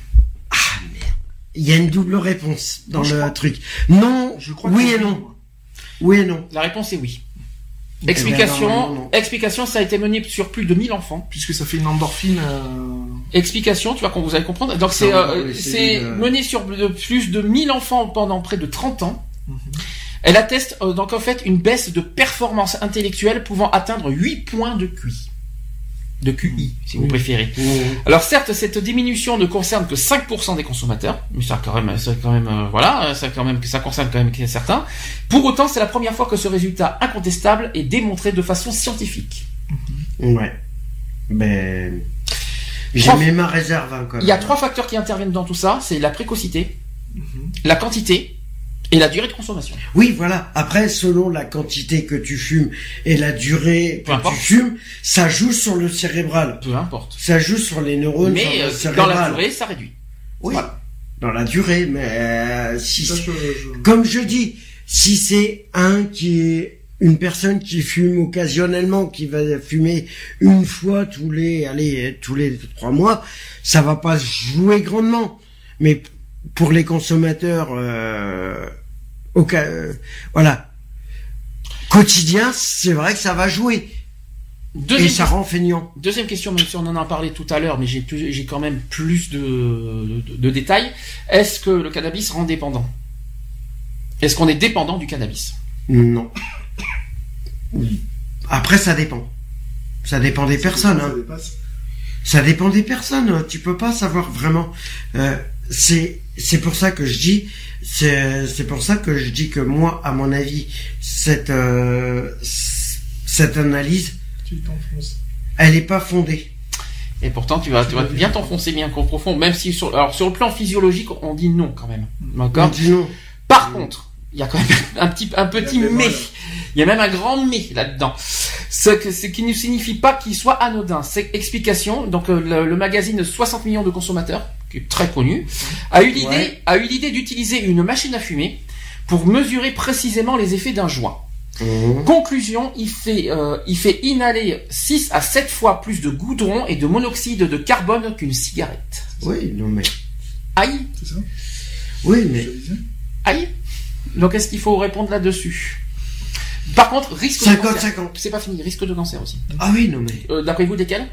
Il y a une double réponse dans le crois- truc. Non, Je crois oui que et non. Oui et non. La réponse est oui. Eh ben, Explication, non. explication, ça a été mené sur plus de 1000 enfants. Puisque ça fait une endorphine. euh, Explication, tu vois, quand vous allez comprendre. Donc, c'est, euh, mené sur plus de 1000 enfants pendant près de 30 ans. Mhm. Elle atteste, euh, donc, en fait, une baisse de performance intellectuelle pouvant atteindre 8 points de QI. De QI, si vous Oui. préférez. Alors certes, cette diminution ne concerne que 5% des consommateurs, mais ça quand même, ça quand même, euh, voilà, ça quand même, ça concerne quand même certains. Pour autant, c'est la première fois que ce résultat incontestable est démontré de façon scientifique. Ouais. Ben, j'ai mis ma réserve hein, quand même. Il y a trois facteurs qui interviennent dans tout ça, c'est la précocité, la quantité et la durée de consommation. Oui, voilà. Après, selon la quantité que tu fumes et la durée Peu que importe. tu fumes, ça joue sur le cérebral. Peu importe. Ça joue sur les neurones, sur Mais le euh, cérébral. dans la durée, ça réduit. Oui. Voilà. Dans la durée, mais euh, si, Ça, je- je- comme je dis, si c'est un qui est une personne qui fume occasionnellement, qui va fumer une fois tous les, allez, tous les trois mois, ça va pas jouer grandement. Mais pour les consommateurs, euh, au cas, euh, voilà, quotidien, c'est vrai que ça va jouer Deuxième, et ça rend feignant. deuxième question, même si on en a parlé tout à l'heure, mais j'ai plus- j'ai quand même plus de, de, de détails. Est-ce que le cannabis rend dépendant? Est-ce qu'on est dépendant du cannabis? Non. Après, ça dépend. Ça dépend des personnes. Ça Hein. Ça dépend des personnes. Tu peux pas savoir vraiment. Euh, c'est c'est pour ça que je dis. C'est c'est pour ça que je dis que moi, à mon avis, cette euh, cette analyse, Tu elle est pas fondée. Et pourtant, tu vas, tu vas bien t'enfoncer bien qu'au profond, même si sur, alors sur le plan physiologique, on dit non quand même. On D'accord dit non. Par contre, il y a quand même (laughs) un petit, un petit Il mais. Il y a même un grand mais là-dedans. Ce, que, ce qui ne signifie pas qu'il soit anodin. C'est explication. Donc euh, le, le magazine 60 millions de consommateurs, qui est très connu, a eu l'idée, Ouais. a eu l'idée d'utiliser une machine à fumer pour mesurer précisément les effets d'un joint. Mhm. Conclusion, il fait, euh, il fait inhaler 6 à 7 fois plus de goudron et de monoxyde de carbone qu'une cigarette. Oui, non mais. Aïe, C'est ça? Oui, mais aïe. Donc est-ce qu'il faut répondre là-dessus? Par contre, risque de 50 cancer. 50. C'est pas fini, risque de cancer aussi. Ah oui, non mais. Euh, D'après vous, desquels?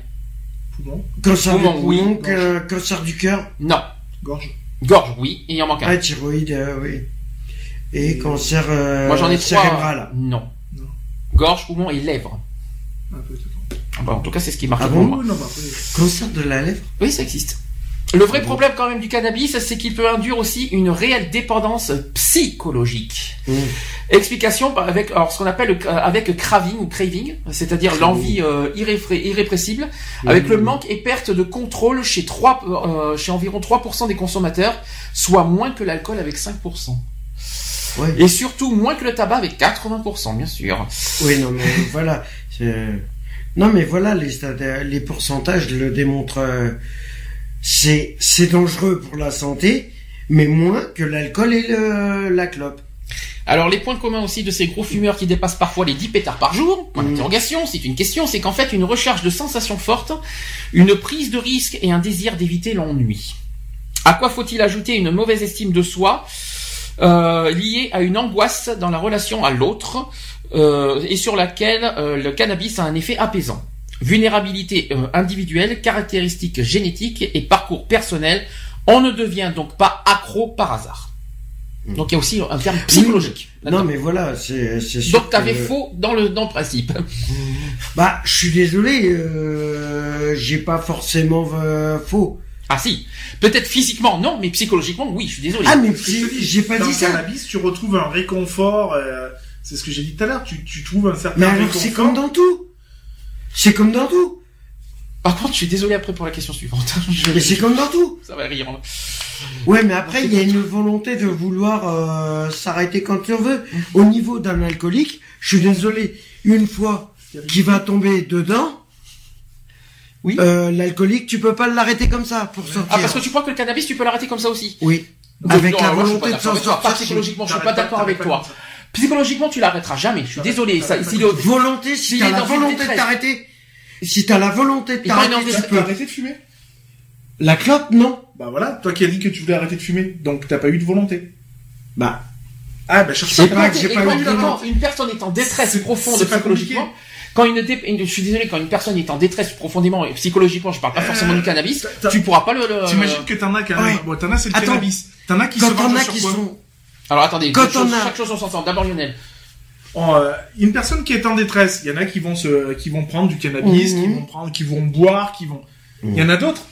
Poumon, Cancer du Poumon, oui. poumon, ca- cancer du cœur, Non. gorge. Gorge, oui, et il en manque un. ah, thyroïde, euh, oui. Et cancer euh, Moi j'en ai trois. cérébral. Non. Non. Gorge, poumon et lèvres. Un peu, peut-être. Ah bah, en tout cas, c'est ce qui est marqué Ah pour bon moi. Oui, non, mais après, Cancer de la lèvre? Oui, ça existe. Le vrai problème quand même du cannabis, c'est qu'il peut induire aussi une réelle dépendance psychologique. Mhm. Explication avec alors ce qu'on appelle le- avec craving ou craving, c'est-à-dire l'envie euh, irrépressible, avec le manque et perte de contrôle chez 3, euh, chez environ 3% des consommateurs, soit moins que l'alcool avec 5%. Ouais. Et surtout moins que le tabac avec 80%, bien sûr. Oui, non, mais (laughs) voilà. Non, mais voilà, les, les pourcentages le démontrent. euh, C'est c'est dangereux pour la santé, mais moins que l'alcool et le, la clope. Alors les points communs aussi de ces gros fumeurs qui dépassent parfois les 10 pétards par jour, point Mhm. d'interrogation, c'est une question, c'est qu'en fait une recherche de sensations fortes, une prise de risque et un désir d'éviter l'ennui. À quoi faut-il ajouter une mauvaise estime de soi euh, liée à une angoisse dans la relation à l'autre euh, et sur laquelle euh, le cannabis a un effet apaisant? Vulnérabilité euh, individuelle, caractéristiques génétiques et parcours personnel, on ne devient donc pas accro par hasard. Donc il y a aussi un terme psychologique. Non, mais voilà, c'est c'est sûr. Donc t'avais que- faux dans le dans le principe. (laughs) Bah, je suis désolé, euh, j'ai pas forcément euh, faux. Ah si, peut-être physiquement non, mais psychologiquement oui, je suis désolé. Ah, mais Ce que je te dis, j'ai pas dans dit ça. cannabis, tu retrouves un réconfort. euh, c'est ce que j'ai dit tout à l'heure. Tu, tu trouves un certain Mais alors, réconfort. c'est comme dans tout. C'est comme dans tout. Par contre, je suis désolé après pour la question suivante. (laughs) Je- Mais c'est comme dans tout. Ça va rire. Ouais, mais après, il y a une volonté de vouloir euh, s'arrêter quand on veut. Au niveau d'un alcoolique, je suis désolé, une fois qu'il va tomber dedans, Oui. euh, l'alcoolique, tu peux pas l'arrêter comme ça pour sortir. Ah parce que tu crois que le cannabis tu peux l'arrêter comme ça aussi Oui. Donc, Avec non, la volonté de s'en sortir. psychologiquement, je suis pas d'accord avec toi. Psychologiquement, tu l'arrêteras jamais. Je suis désolé. Ça, si le- Volonté, si t'as la volonté de t'arrêter, si t'as la volonté de t'arrêter, tu peux. arrêté de fumer La clope, non. Bah voilà, toi qui as dit que tu voulais arrêter de fumer, donc t'as pas eu de volonté. Bah, Ah bah cherche pas. pas que j'ai pas quand eu de une- volonté. quand une personne est en détresse profonde psychologiquement, quand une, je suis désolé, quand une personne est en détresse profondément et psychologiquement, je parle pas forcément du cannabis, tu pourras pas le. le- T'imagines que t'en as quand même. Ouais. Bon, t'en as c'est le Attends. cannabis. T'en as qui se quand vendent sur quoi sont, Alors attendez, Quand chaque chose, on a- chaque chose en son temps. D'abord Lionel. Oh, euh, une personne qui est en détresse, il y en a qui vont se, qui vont prendre du cannabis, Mhm. qui vont prendre, qui vont boire, qui vont. Il y en a d'autres.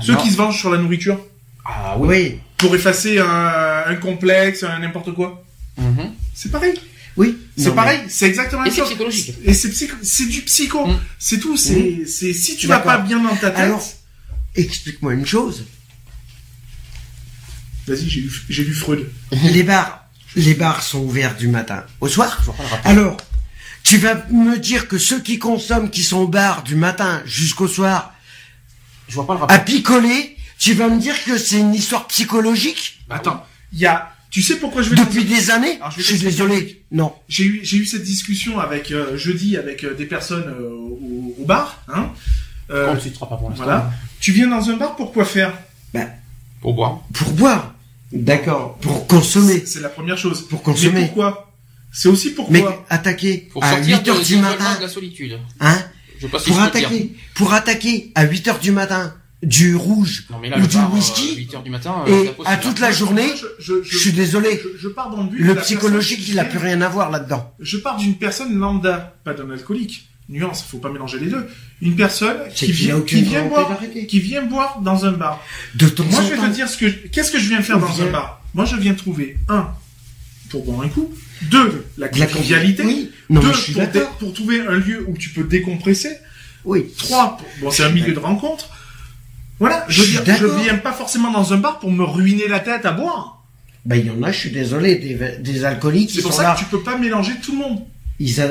Ceux Non. qui se vengent sur la nourriture Ah oui. oui, pour effacer un, un complexe, un n'importe quoi. Mhm. C'est pareil. oui. C'est pareil. C'est exactement la Et même c'est chose. psychologique. Et c'est psycho- c'est du psycho. Mhm. C'est tout. C'est, c'est si tu vas pas bien dans ta tête. Alors, explique-moi une chose. Vas-y, j'ai lu, j'ai lu Freud. les bars, les bars sont ouverts du matin au soir. Je vois pas le rapport. Alors, tu vas me dire que ceux qui consomment, qui sont au bar du matin jusqu'au soir, Je vois pas le rapport. à picoler, tu vas me dire que c'est une histoire psychologique Attends, il y a. Tu sais pourquoi je vais depuis des années Alors, je suis t'expliquer désolé. Non. J'ai eu, j'ai eu cette discussion avec euh, jeudi avec euh, des personnes euh, au, au bar. Hein. Euh, On ne citera pas pour l'instant. voilà. Tu viens dans un bar pour quoi faire? Bah, Pour boire. Pour boire. D'accord. Pour consommer. C'est- la première chose. Pour consommer. Mais pourquoi? C'est aussi pourquoi. Mais attaquer Pour à sortir 8 de, heures du matin, de la solitude. hein? Je pas si Pour attaquer, pour attaquer à 8 heures du matin du rouge Non mais là, ou du euh, whisky 8 heures du matin, euh, et à toute la journée, je, je, je suis désolé. je, je pars dans le but. Le psychologique, il a qui plus rien à voir là-dedans. Je pars d'une personne lambda, pas d'un alcoolique. Nuance, faut pas mélanger les deux. Une personne qui vient, qui boire, d'arrêter. qui vient boire dans un bar. De Moi, je vais temps. te dire ce que, qu'est-ce que je viens faire dans un bar? Moi, je viens trouver un pour boire un coup, deux la convivialité, Oui. Deux pour, trouver un lieu où tu peux décompresser, Oui. trois bon, c'est un milieu de rencontre. Voilà, je viens, je d'accord. viens pas forcément dans un bar pour me ruiner la tête à boire. Ben, il y en a, je suis désolé, des, des alcooliques C'est pour sont ça là. que tu peux pas mélanger tout le monde. Ils a...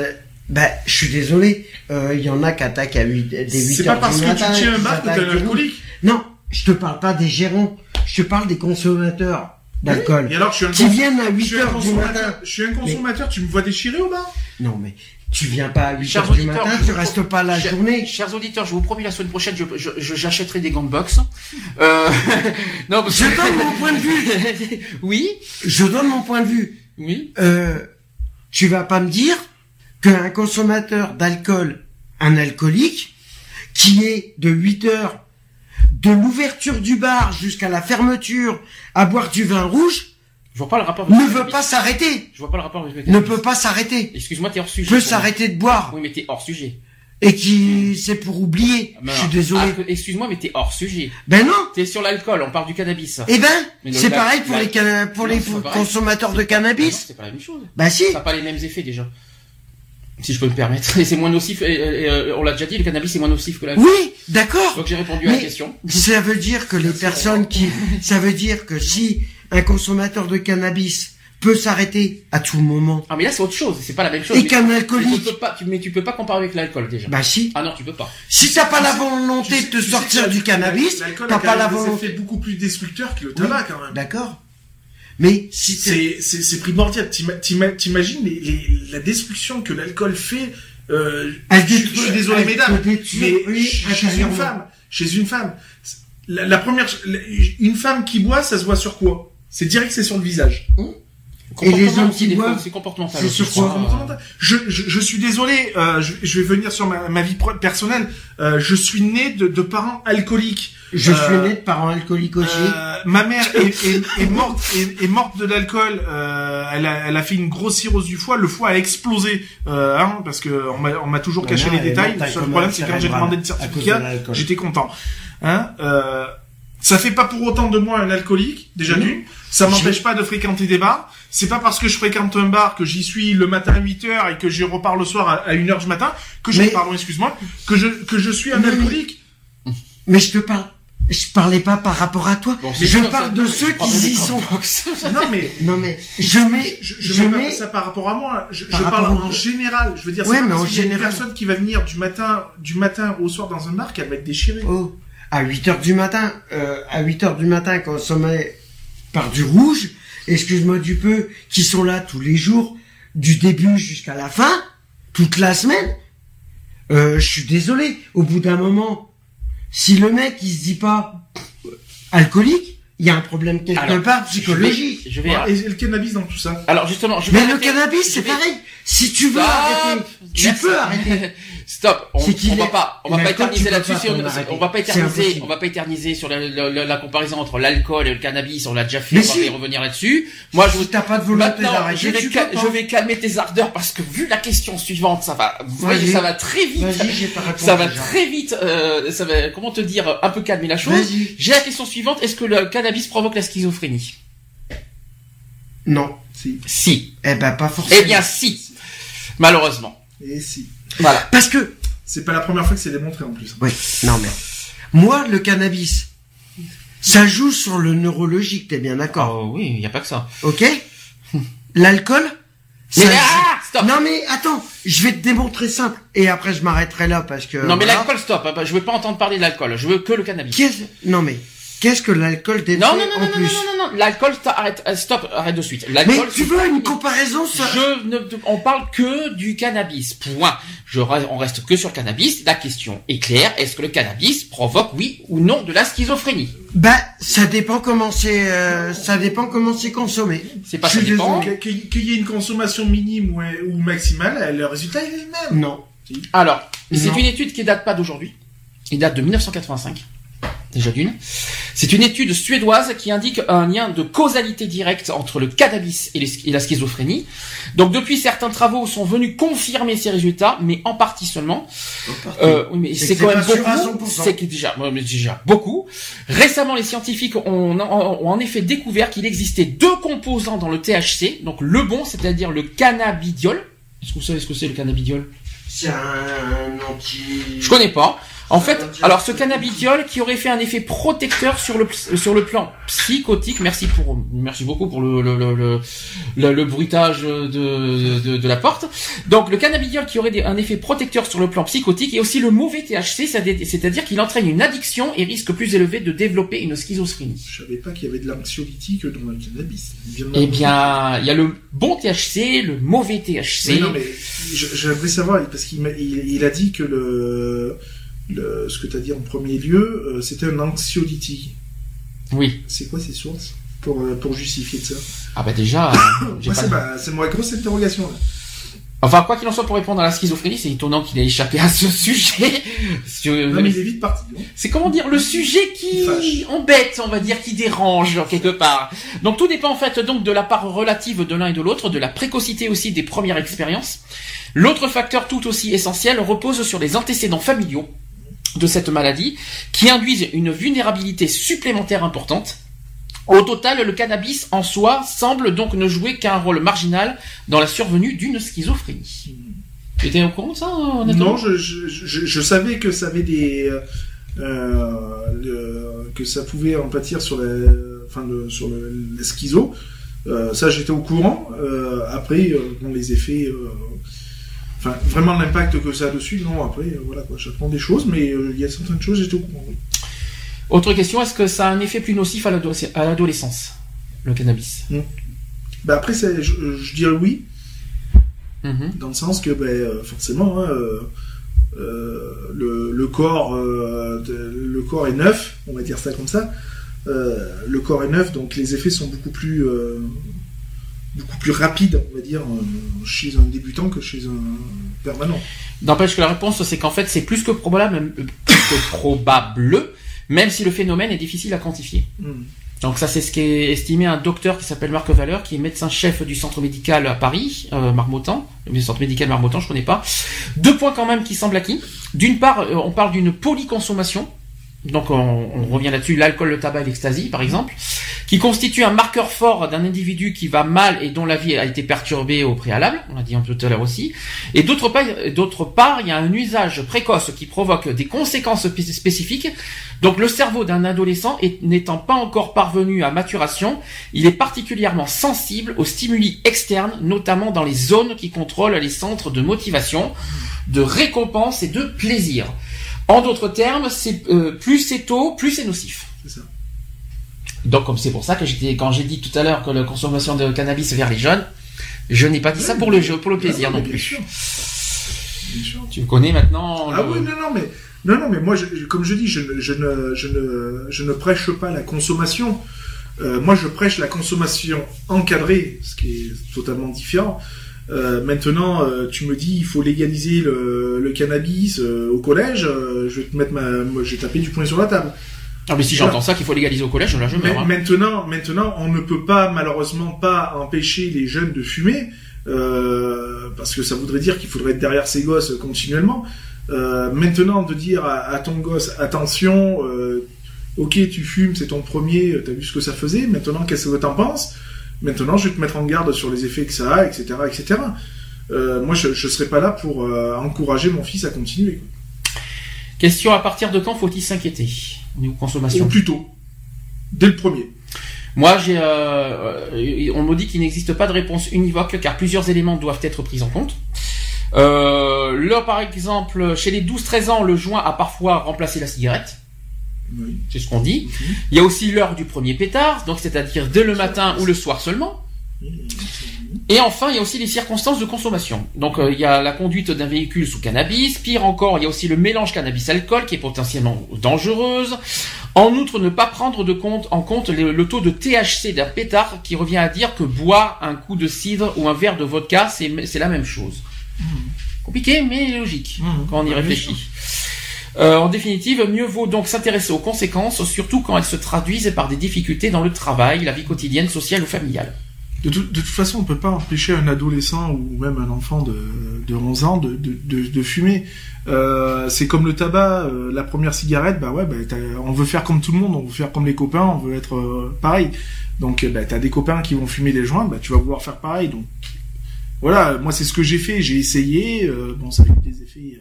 Ben, je suis désolé, euh, il y en a qui attaquent à 8, des 8 C'est pas parce que matin. tu tiens un bar que t'es un alcoolique. Non, je te parle pas des gérants. Je te parle des consommateurs d'alcool. Et alors, je suis un Qui cons- viennent à je 8 suis un heures du consommateur. matin. Je suis un consommateur, tu me vois déchirer au bar? Non, mais tu viens pas à 8 Chers heures du matin, tu vous restes pas la Chers- journée. Chers auditeurs, je vous promets la semaine prochaine, je, je, je- j'achèterai des gants de boxe. Euh, (laughs) non, parce Je que- donne mon point de vue. (laughs) oui, Je donne mon point de vue. oui. Euh, tu vas pas me dire qu'un consommateur d'alcool, un alcoolique, qui est de 8 heures de l'ouverture du bar jusqu'à la fermeture à boire du vin rouge, Je vois pas le rapport. avec ne veut pas s'arrêter. Je vois pas le rapport Ne peut pas s'arrêter. Excuse-moi, t'es hors sujet. Peut s'arrêter de boire. Oui, mais t'es hors sujet. Et qui, c'est pour oublier. Mais Je suis désolé. ah, excuse-moi, mais t'es hors sujet. Ben non. T'es sur l'alcool, on parle du cannabis. Eh ben, c'est pareil pour les, pour Non, les consommateurs de cannabis. c'est pas la même chose. Bah si. Ça n'a pas les mêmes effets déjà. Si je peux me permettre. Et c'est moins nocif, et, et, on l'a déjà dit, le cannabis est moins nocif que l'alcool. Oui, d'accord. Donc j'ai répondu à la question. Ça veut dire que les personnes qui, ça veut dire que si un consommateur de cannabis peut s'arrêter à tout moment, Ah mais là c'est autre chose, c'est pas la même chose. et qu'un mais tu alcoolique, peux pas, tu- mais tu peux pas comparer avec l'alcool déjà. bah si. Ah non, tu peux pas. Si t'as pas la Tu volonté de te tu sortir du cannabis, t'as a pas la volonté. effets beaucoup plus destructeurs que le tabac quand même. D'accord. Mais si C'est c'est c'est primordial. T'ima- t'ima- T'imagines les, les, la destruction que l'alcool fait. Euh, je, suis désolé mesdames, mais chez une femme, chez une femme, la, la première, la- une femme qui boit, ça se voit sur quoi? C'est direct, c'est sur le visage. Et les hommes qui boivent, c'est comportemental. c'est sur je. Je, je, je suis désolé, euh, je, je vais venir sur ma, ma vie personnelle. Euh, je suis né de, de parents alcooliques. je Euh, suis né de parents alcooliques aussi. Euh, ma mère est, est, est morte est, est morte de l'alcool. Euh, elle, a, elle a fait une grosse cirrhose du foie. Le foie a explosé euh, hein, parce que on m'a on m'a toujours caché les détails. Le seul problème c'est quand j'ai demandé le de certificat, l'alcool. j'étais content. Hein euh, ça fait pas pour autant de moi un alcoolique déjà Oui. d'une. Ça m'empêche pas de fréquenter des bars. C'est pas parce que je fréquente un bar que j'y suis le matin à 8 heures et que j'y repars le soir à, à 1 heure du matin que je Mais- pardon excuse-moi que je que je suis un Non, alcoolique. Mais je te parle, je parlais pas par rapport à toi. Bon, je parle ça- de je ceux qui y sont. (laughs) Non mais Non mais je mets, je, je, je, mets mets. pas ça par rapport à moi. Je, Par je parle en général. Je veux dire, Ouais, mais en une personne qui va venir du matin, du matin au soir dans un bar qu'elle va être déchirée. Oh, à 8 heures du matin, euh, à 8 heures du matin, consommé par du rouge, excuse-moi du peu, qui sont là tous les jours, du début jusqu'à la fin, toute la semaine. Euh, je suis désolé, au bout d'un moment, si le mec il se dit pas alcoolique, il y a un problème quelque Alors, part Je vais, psychologique. je vais. Et le cannabis dans tout ça. Alors justement, je vais. Mais le cannabis, c'est vais- pareil. Si tu veux Stop arrêter, tu Merci. peux arrêter. (laughs) Stop. On, va pas, on va pas éterniser là-dessus. si on, va pas éterniser, impossible. on va pas éterniser sur la, la- la- la comparaison entre l'alcool et le cannabis. On l'a déjà fait. Mais on va si. y revenir là-dessus. Moi, je t'as pas de volonté je d'arrêter, vais, cal- je calmer tes ardeurs parce que vu la question suivante, ça va, vous voyez, ça va très vite. Pas. Ça va déjà. très vite. Euh, ça va, comment te dire, un peu calmer la chose. J'ai la question suivante. Est-ce que le cannabis provoque la schizophrénie? Non. Si. Si. Eh ben, pas forcément. Eh bien, si. Malheureusement. Et si. Voilà. Parce que, C'est pas la première fois que c'est démontré en plus. oui, non mais, moi, le cannabis, ça joue sur le neurologique, t'es bien d'accord, Oh oui, il n'y a pas que ça. ok L'alcool, (laughs) Mais ça ah, stop. Non mais attends, je vais te démontrer simple, et après je m'arrêterai là parce que. non mais voilà. l'alcool, stop. Je veux pas entendre parler de l'alcool. Je veux que le cannabis. Non mais, Qu'est-ce que l'alcool détruit Non, non, non, en non, non, plus non, non, non, l'alcool, t'as- arrête, euh, stop, arrête de suite. Mais L'alcool, tu veux une comparaison ça Je ne, on parle que du cannabis. Point. Je, on reste que sur le cannabis. La question est claire. Est-ce que le cannabis provoque, oui ou non, de la schizophrénie? Bah, ça dépend comment c'est, euh, ça dépend comment c'est consommé. C'est pas Je ça dépend. Qu'il y ait une consommation minime ou, ou maximale, le résultat est le même. Non. Alors, c'est Non. une étude qui date pas d'aujourd'hui. Il date de 1985. Déjà d'une. C'est une étude suédoise qui indique un lien de causalité directe entre le cannabis et, les- et la schizophrénie. Donc depuis, certains travaux sont venus confirmer ces résultats, mais en partie seulement. Euh, oui, mais C'est quand même beaucoup. 100%. C'est déjà, beaucoup. Récemment, les scientifiques ont, ont- ont en effet découvert qu'il existait deux composants dans le THC. Donc le bon, c'est-à-dire le cannabidiol. Est-ce que vous savez ce que c'est le cannabidiol? C'est un anti. je connais pas. En fait, alors ce cannabidiol qui aurait fait un effet protecteur sur le sur le plan psychotique. Merci pour merci beaucoup pour le le le, le, bruitage de, de de la porte. Donc le cannabidiol qui aurait un effet protecteur sur le plan psychotique et aussi le mauvais THC, c'est-à- c'est-à-dire qu'il entraîne une addiction et risque plus élevé de développer une schizophrénie. Je savais pas qu'il y avait de l'anxiolytique dans le cannabis. Eh bien, il y a le bon THC, le mauvais THC. Mais non, mais je- j'aimerais savoir, parce qu'il il a dit que le, le ce que tu as dit en premier lieu, euh, c'était un anxiolytique. Oui. C'est quoi ces sources pour, euh, pour justifier de ça Ah bah déjà, (coughs) pas- c'est ma, ma grosse interrogation. Là. Enfin, quoi qu'il en soit, pour répondre à la schizophrénie, c'est étonnant qu'il ait échappé à ce sujet. (laughs) Non, mais il est vite parti. non C'est comment dire le sujet qui Fâche. embête, on va dire, qui dérange quelque part. Donc tout dépend en fait donc de la part relative de l'un et de l'autre, de la précocité aussi des premières expériences. L'autre facteur tout aussi essentiel repose sur les antécédents familiaux de cette maladie qui induisent une vulnérabilité supplémentaire importante. Au total, le cannabis en soi semble donc ne jouer qu'un rôle marginal dans la survenue d'une schizophrénie. Tu étais au courant de ça Non, je, savais que ça avait des. euh, euh, que ça pouvait en pâtir sur la, enfin, sur le, la schizo. Euh, ça, j'étais au courant. Après, bon, les effets. Enfin, vraiment l'impact que ça a dessus, non, après, euh, voilà, quoi, j'apprends des choses, mais euh, il y a certaines choses, j'étais au courant. oui. Autre question, est-ce que ça a un effet plus nocif à l'ado- à l'adolescence, le cannabis? Bah après, je, je dirais oui, Mhm. dans le sens que ben, euh, forcément hein, euh, le, le corps euh, de- le corps est neuf on va dire ça comme ça Euh, le corps est neuf donc les effets sont beaucoup plus beaucoup plus rapides on va dire euh, chez un débutant que chez un permanent N'empêche que la réponse, c'est qu'en fait, c'est plus que probable, même- euh, plus que probable, même si le phénomène est difficile à quantifier. Hmm. Donc ça, c'est ce qu'est estimé un docteur qui s'appelle Marc Valeur, qui est médecin-chef du centre médical à Paris, euh, Marmottan. Le centre médical Marmottan, je connais pas. Deux points quand même qui semblent acquis. D'une part, euh, on parle d'une polyconsommation. Donc on, revient là-dessus, l'alcool, le tabac et l'ecstasy, par exemple, qui constitue un marqueur fort d'un individu qui va mal et dont la vie a été perturbée au préalable. On l'a dit un peu tout à l'heure aussi. Et d'autre part, il y a un usage précoce qui provoque des conséquences spé- spécifiques. Donc le cerveau d'un adolescent n'étant pas encore parvenu à maturation, il est particulièrement sensible aux stimuli externes, notamment dans les zones qui contrôlent les centres de motivation, de récompense et de plaisir. En d'autres termes, c'est euh, plus c'est tôt, plus c'est nocif. c'est ça Donc comme c'est pour ça que j'étais quand j'ai dit tout à l'heure que la consommation de cannabis vers les jeunes, je n'ai pas dit ça pour le jeu, pour le plaisir non bien plus. sûr. Bien sûr. Tu me connais maintenant. Ah le- oui, non, non, mais non, non, mais moi, je- comme je dis, je, ne- je ne, je ne, je ne prêche pas la consommation. Euh, moi, je prêche la consommation encadrée, ce qui est totalement différent. Euh, maintenant, euh, tu me dis, il faut légaliser le, le cannabis euh, au collège. je vais te mettre ma, moi, je vais taper du poing sur la table. Ah mais si j'entends ça qu'il faut légaliser au collège, là je meurs. hein. maintenant, maintenant, on ne peut pas malheureusement pas empêcher les jeunes de fumer parce que ça voudrait dire qu'il faudrait être derrière ces gosses continuellement. Maintenant, de dire à, à ton gosse attention, ok, tu fumes, c'est ton premier, t'as vu ce que ça faisait. Maintenant, qu'est-ce que t'en penses? Maintenant, je vais te mettre en garde sur les effets que ça a, etc., etc. Euh, moi, je, je serais pas là pour euh, encourager mon fils à continuer. quoi. Question à partir de quand faut-il s'inquiéter au niveau Ou consommation plutôt, dès le premier. Moi, j'ai, euh, euh, on me dit qu'il n'existe pas de réponse univoque car plusieurs éléments doivent être pris en compte. Euh, là, par exemple, chez les 12-13 ans, le joint a parfois remplacé la cigarette. Oui. C'est ce qu'on dit. Il y a aussi l'heure du premier pétard, donc c'est-à-dire dès le matin ou le soir seulement. Et enfin, il y a aussi les circonstances de consommation. Donc, euh, il y a la conduite d'un véhicule sous cannabis. Pire encore, il y a aussi le mélange cannabis-alcool qui est potentiellement dangereuse. En outre, ne pas prendre de compte, en compte le, le taux de THC d'un pétard qui revient à dire que boire un coup de cidre ou un verre de vodka, c'est la même chose. Compliqué, mais logique Mhm. quand on y réfléchit. Euh, en définitive, mieux vaut donc s'intéresser aux conséquences, surtout quand elles se traduisent par des difficultés dans le travail, la vie quotidienne, sociale ou familiale. De, tout- de toute façon, on peut pas empêcher un adolescent ou même un enfant de, de 11 ans de, fumer. Euh, c'est comme le tabac, euh, la première cigarette, bah ouais, bah, on veut faire comme tout le monde, on veut faire comme les copains, on veut être euh, pareil. Donc, euh, bah, t'as des copains qui vont fumer des joints, bah, tu vas vouloir faire pareil. Donc, voilà, moi c'est ce que j'ai fait, j'ai essayé. bon, ça a eu des effets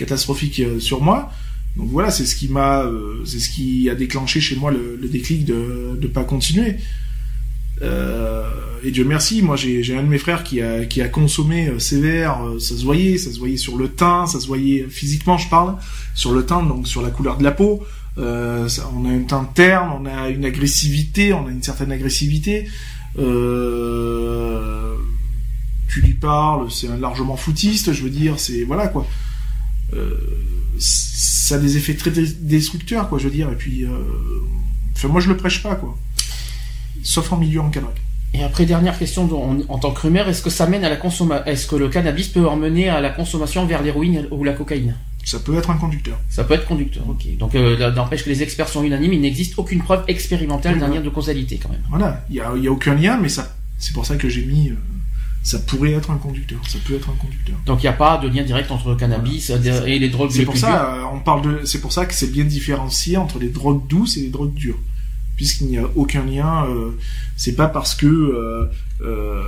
catastrophiques euh, sur moi. Donc voilà, c'est ce qui m'a, euh, c'est ce qui a déclenché chez moi le, déclic de de pas continuer. Euh, et Dieu merci, moi j'ai un de mes frères qui a qui a consommé sévère, ça se voyait, ça se voyait sur le teint, ça se voyait physiquement, je parle, sur le teint, donc sur la couleur de la peau. On a un teint terne, on a une agressivité, on a une certaine agressivité. Tu lui parles, c'est largement foutiste, je veux dire, c'est voilà quoi. Euh, ça a des effets très destructeurs, quoi, je veux dire. Et puis, euh, enfin, moi je le prêche pas, quoi. Sauf en milieu encadré. Et après, dernière question en tant que rumeur, est-ce que ça mène à la consommation, est-ce que le cannabis peut emmener à la consommation vers l'héroïne ou la cocaïne? Ça peut être un conducteur. Ça peut être conducteur, ok. Donc, euh, n'empêche que les experts sont unanimes, il n'existe aucune preuve expérimentale d'un lien de causalité quand même. Voilà, il y a, a aucun lien, mais ça, c'est pour ça que j'ai mis. euh, ça pourrait être un conducteur. Ça peut être un conducteur. Donc, il n'y a pas de lien direct entre le cannabis et les drogues C'est pour ça, euh, on parle de. C'est pour ça que c'est bien différencié entre les drogues douces et les drogues dures, puisqu'il n'y a aucun lien. euh, c'est pas parce que euh, euh,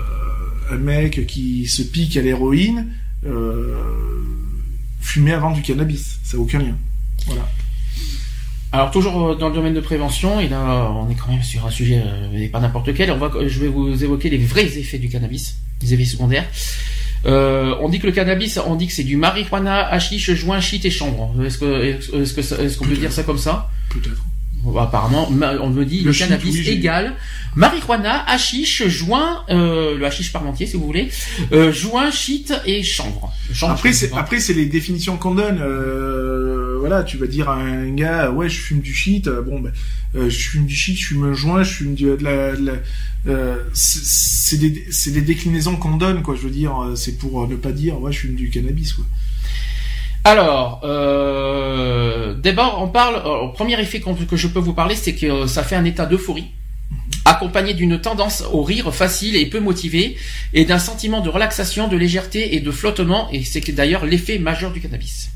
un mec qui se pique à l'héroïne fumait avant du cannabis. Ça n'a aucun lien. Voilà. Alors toujours dans le domaine de prévention, et là on est quand même sur un sujet et pas n'importe quel. On va, je vais vous évoquer les vrais effets du cannabis, les effets secondaires. Euh, on dit que le cannabis, on dit que c'est du marijuana, hashish, joint, shit et chanvre. Est-ce que est-ce que est-ce qu'on peut dire ça comme ça? Peut-être. Apparemment, on me dit le, Le cannabis oui, égale marijuana, hashish, joint, euh, le hashish parmentier si vous voulez, euh, joint, shit et chanvre. Chanvre, Après, c'est pas. après c'est les définitions qu'on donne. Euh, voilà, tu vas dire à un gars, ouais, je fume du shit. bon, ben, je fume du shit, je fume un joint, je fume du- de la. de la- c'est des, c'est des déclinaisons qu'on donne, quoi. Je veux dire, c'est pour ne pas dire, ouais, je fume du cannabis, quoi. Alors, euh, d'abord, on parle. euh, le premier effet que je peux vous parler, c'est que euh, ça fait un état d'euphorie, accompagné d'une tendance au rire facile et peu motivé, et d'un sentiment de relaxation, de légèreté et de flottement. Et c'est d'ailleurs l'effet majeur du cannabis.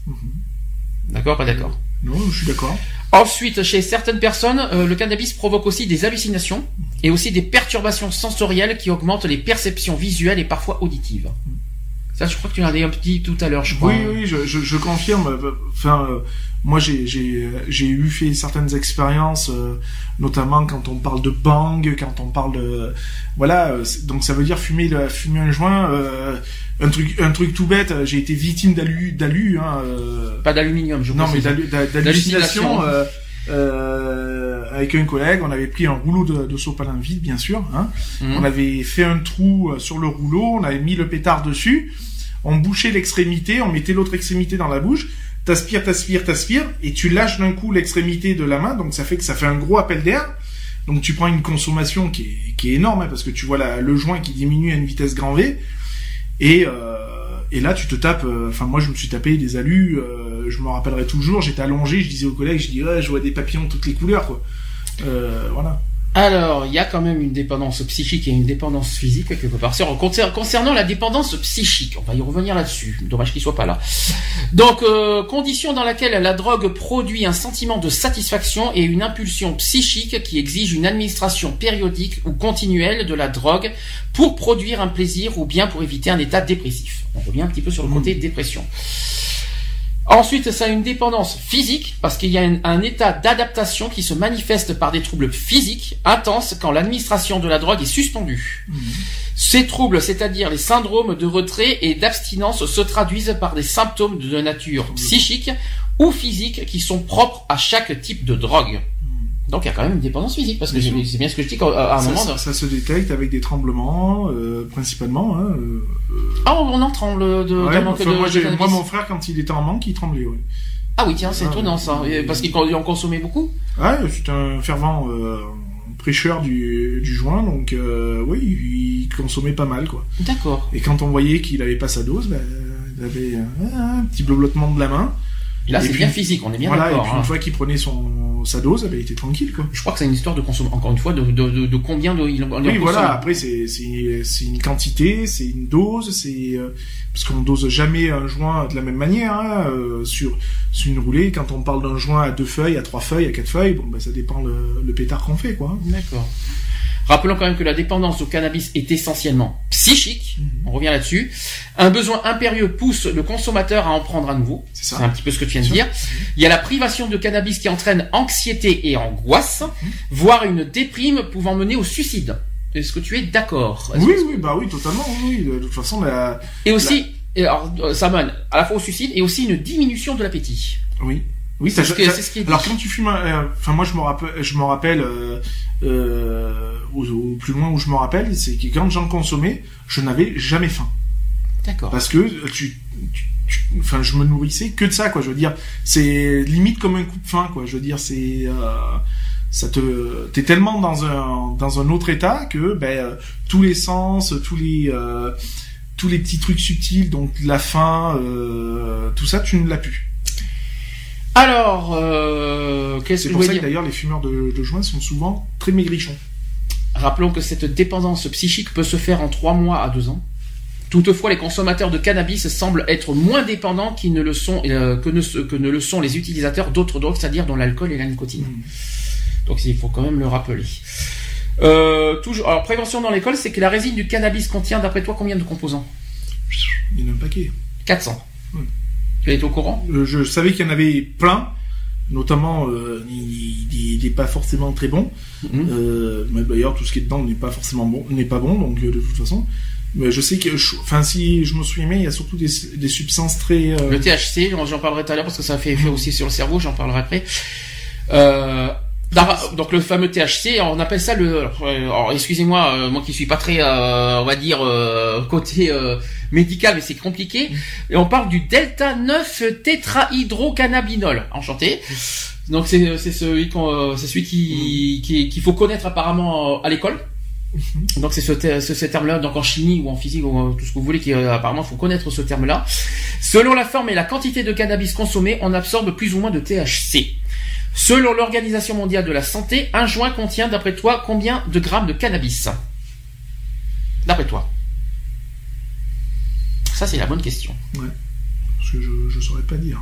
D'accord, pas d'accord? Non, je suis d'accord. Ensuite, chez certaines personnes, euh, le cannabis provoque aussi des hallucinations et aussi des perturbations sensorielles qui augmentent les perceptions visuelles et parfois auditives. Ça, je crois que tu l'as dit un petit tout à l'heure, je crois. Oui, oui, je, je, je confirme. euh, Enfin, euh, moi, j'ai j'ai j'ai eu fait certaines expériences, euh, notamment quand on parle de bang, quand on parle de voilà. euh, donc ça veut dire fumer fumer un joint. euh, un truc un truc tout bête. euh, J'ai été victime d'alu d'alu. Hein, euh, Pas d'aluminium, je non, mais D'hallucination. Euh, euh, avec un collègue, on avait pris un rouleau de, de sopalin vide, bien sûr. Hein, Mhm. on avait fait un trou euh, sur le rouleau, on avait mis le pétard dessus, on bouchait l'extrémité, on mettait l'autre extrémité dans la bouche, t'aspires, t'aspires, t'aspires, et tu lâches d'un coup l'extrémité de la main, donc ça fait que ça fait un gros appel d'air. Donc tu prends une consommation qui est, qui est énorme, hein, parce que tu vois la- le joint qui diminue à une vitesse grand V, et, euh, et là tu te tapes, euh, enfin moi je me suis tapé des alus, euh, je me rappellerai toujours, j'étais allongé, je disais aux collègues, je dis ouais, je vois des papillons de toutes les couleurs, quoi. Euh, voilà. Alors, il y a quand même une dépendance psychique et une dépendance physique quelque part. Concernant la dépendance psychique, on va y revenir là-dessus. Dommage qu'il soit pas là. Donc, euh, condition dans laquelle la drogue produit un sentiment de satisfaction et une impulsion psychique qui exige une administration périodique ou continuelle de la drogue pour produire un plaisir ou bien pour éviter un état dépressif. On revient un petit peu sur le côté dépression. Ensuite, ça a une dépendance physique, parce qu'il y a un, un état d'adaptation qui se manifeste par des troubles physiques intenses quand l'administration de la drogue est suspendue. Ces troubles, c'est-à-dire les syndromes de retrait et d'abstinence, se traduisent par des symptômes de nature psychique ou physiques qui sont propres à chaque type de drogue. Donc il y a quand même une dépendance physique parce que c'est bien ce que je dis quand, à un ça, moment. ça- ça se détecte avec des tremblements, euh, principalement. Hein, euh, Ah, on en tremble de, ouais, manque enfin, de- moi, de moi, mon frère, quand il était en manque, il tremblait. Ouais, Ah oui, tiens, c'est Ah, étonnant oui. ça. Et Parce qu'il en consommait beaucoup. ouais c'est un fervent euh, prêcheur du, du joint, donc euh, oui, il consommait pas mal, quoi. D'accord. Et quand on voyait qu'il avait pas sa dose, ben, il avait euh, un petit blottement de la main. Et là, Et c'est puis- bien physique, on est bien voilà, et d'accord. puis hein. une fois qu'il prenait son sa dose, ben, il était tranquille, quoi. Je crois que c'est une histoire de consommation, encore une fois, de, de, de, de combien de, il en, Oui, consomme. voilà. Après, c'est c'est c'est une quantité, c'est une dose, c'est euh, parce qu'on dose jamais un joint de la même manière hein, euh, sur sur une roulée. Quand on parle d'un joint à deux feuilles, à trois feuilles, à quatre feuilles, bon, ben ça dépend le, le pétard qu'on fait, quoi. D'accord. Rappelons quand même que la dépendance au cannabis est essentiellement psychique. Mhm. On revient là-dessus. Un besoin impérieux pousse le consommateur à en prendre à nouveau. C'est un petit peu ce que tu viens de dire. Il y a la privation de cannabis qui entraîne anxiété et angoisse, voire une déprime pouvant mener au suicide. Est-ce que tu es d'accord? Oui, que- oui, bah oui, totalement. Oui, de toute façon, la... Et aussi, alors, euh, ça mène à la fois au suicide et aussi une diminution de l'appétit. oui. Oui, C'est ce que- qui est. Alors quand tu fumes, euh, enfin moi je me rappelle, je me rappelle, euh, euh, au, au plus loin où je me rappelle, c'est que quand j'en consommais, je n'avais jamais faim. D'accord. parce que tu, tu- tu- enfin je me nourrissais que de ça quoi je veux dire c'est limite comme un coup de faim quoi je veux dire c'est euh, ça te t'es tellement dans un dans un autre état que ben euh, tous les sens tous les euh, tous les petits trucs subtils donc la faim euh, tout ça tu ne l'as plus Alors, euh, qu'est-ce c'est que je pour ça que d'ailleurs les fumeurs de, de joints sont souvent très maigrichons Rappelons que cette dépendance psychique peut se faire en trois mois à deux ans. Toutefois, les consommateurs de cannabis semblent être moins dépendants ne le sont, euh, que, ne, que ne le sont les utilisateurs d'autres drogues, c'est-à-dire dans l'alcool et la nicotine. Mm. Donc il faut quand même le rappeler. Euh, toujours, alors prévention dans l'école, c'est que la résine du cannabis contient, d'après toi, combien de composants? Il y en a un paquet 400. Mm. Tu es au courant? Euh, je savais qu'il y en avait plein notamment euh, il, il- il est pas forcément très bon Mhm. Euh, mais d'ailleurs, tout ce qui est dedans n'est pas forcément bon, n'est pas bon, donc euh, de toute façon. Mais je sais que, enfin, si je me souviens bien, il y a surtout des, des substances très. euh, Le THC, j'en j'en parlerai tout à l'heure parce que ça fait effet aussi sur le cerveau, j'en parlerai après. Donc le fameux THC, on appelle ça le. Alors, euh, excusez-moi, euh, moi qui suis pas très, euh, on va dire euh, côté euh, médical, mais c'est compliqué. Et on parle du delta 9 tétrahydrocannabinol. Enchanté. Donc c'est c'est celui qu'on, euh, c'est celui qui qui- qu'il faut connaître apparemment à l'école. Donc c'est ce, ce, ce terme-là, donc en chimie ou en physique ou tout ce que vous voulez, qui euh, apparemment faut connaître ce terme-là. Selon la forme et la quantité de cannabis consommé, on absorbe plus ou moins de THC. Selon l'Organisation mondiale de la santé, un joint contient, d'après toi, combien de grammes de cannabis? D'après toi. Ça, c'est la bonne question. Parce que je, je saurais pas dire.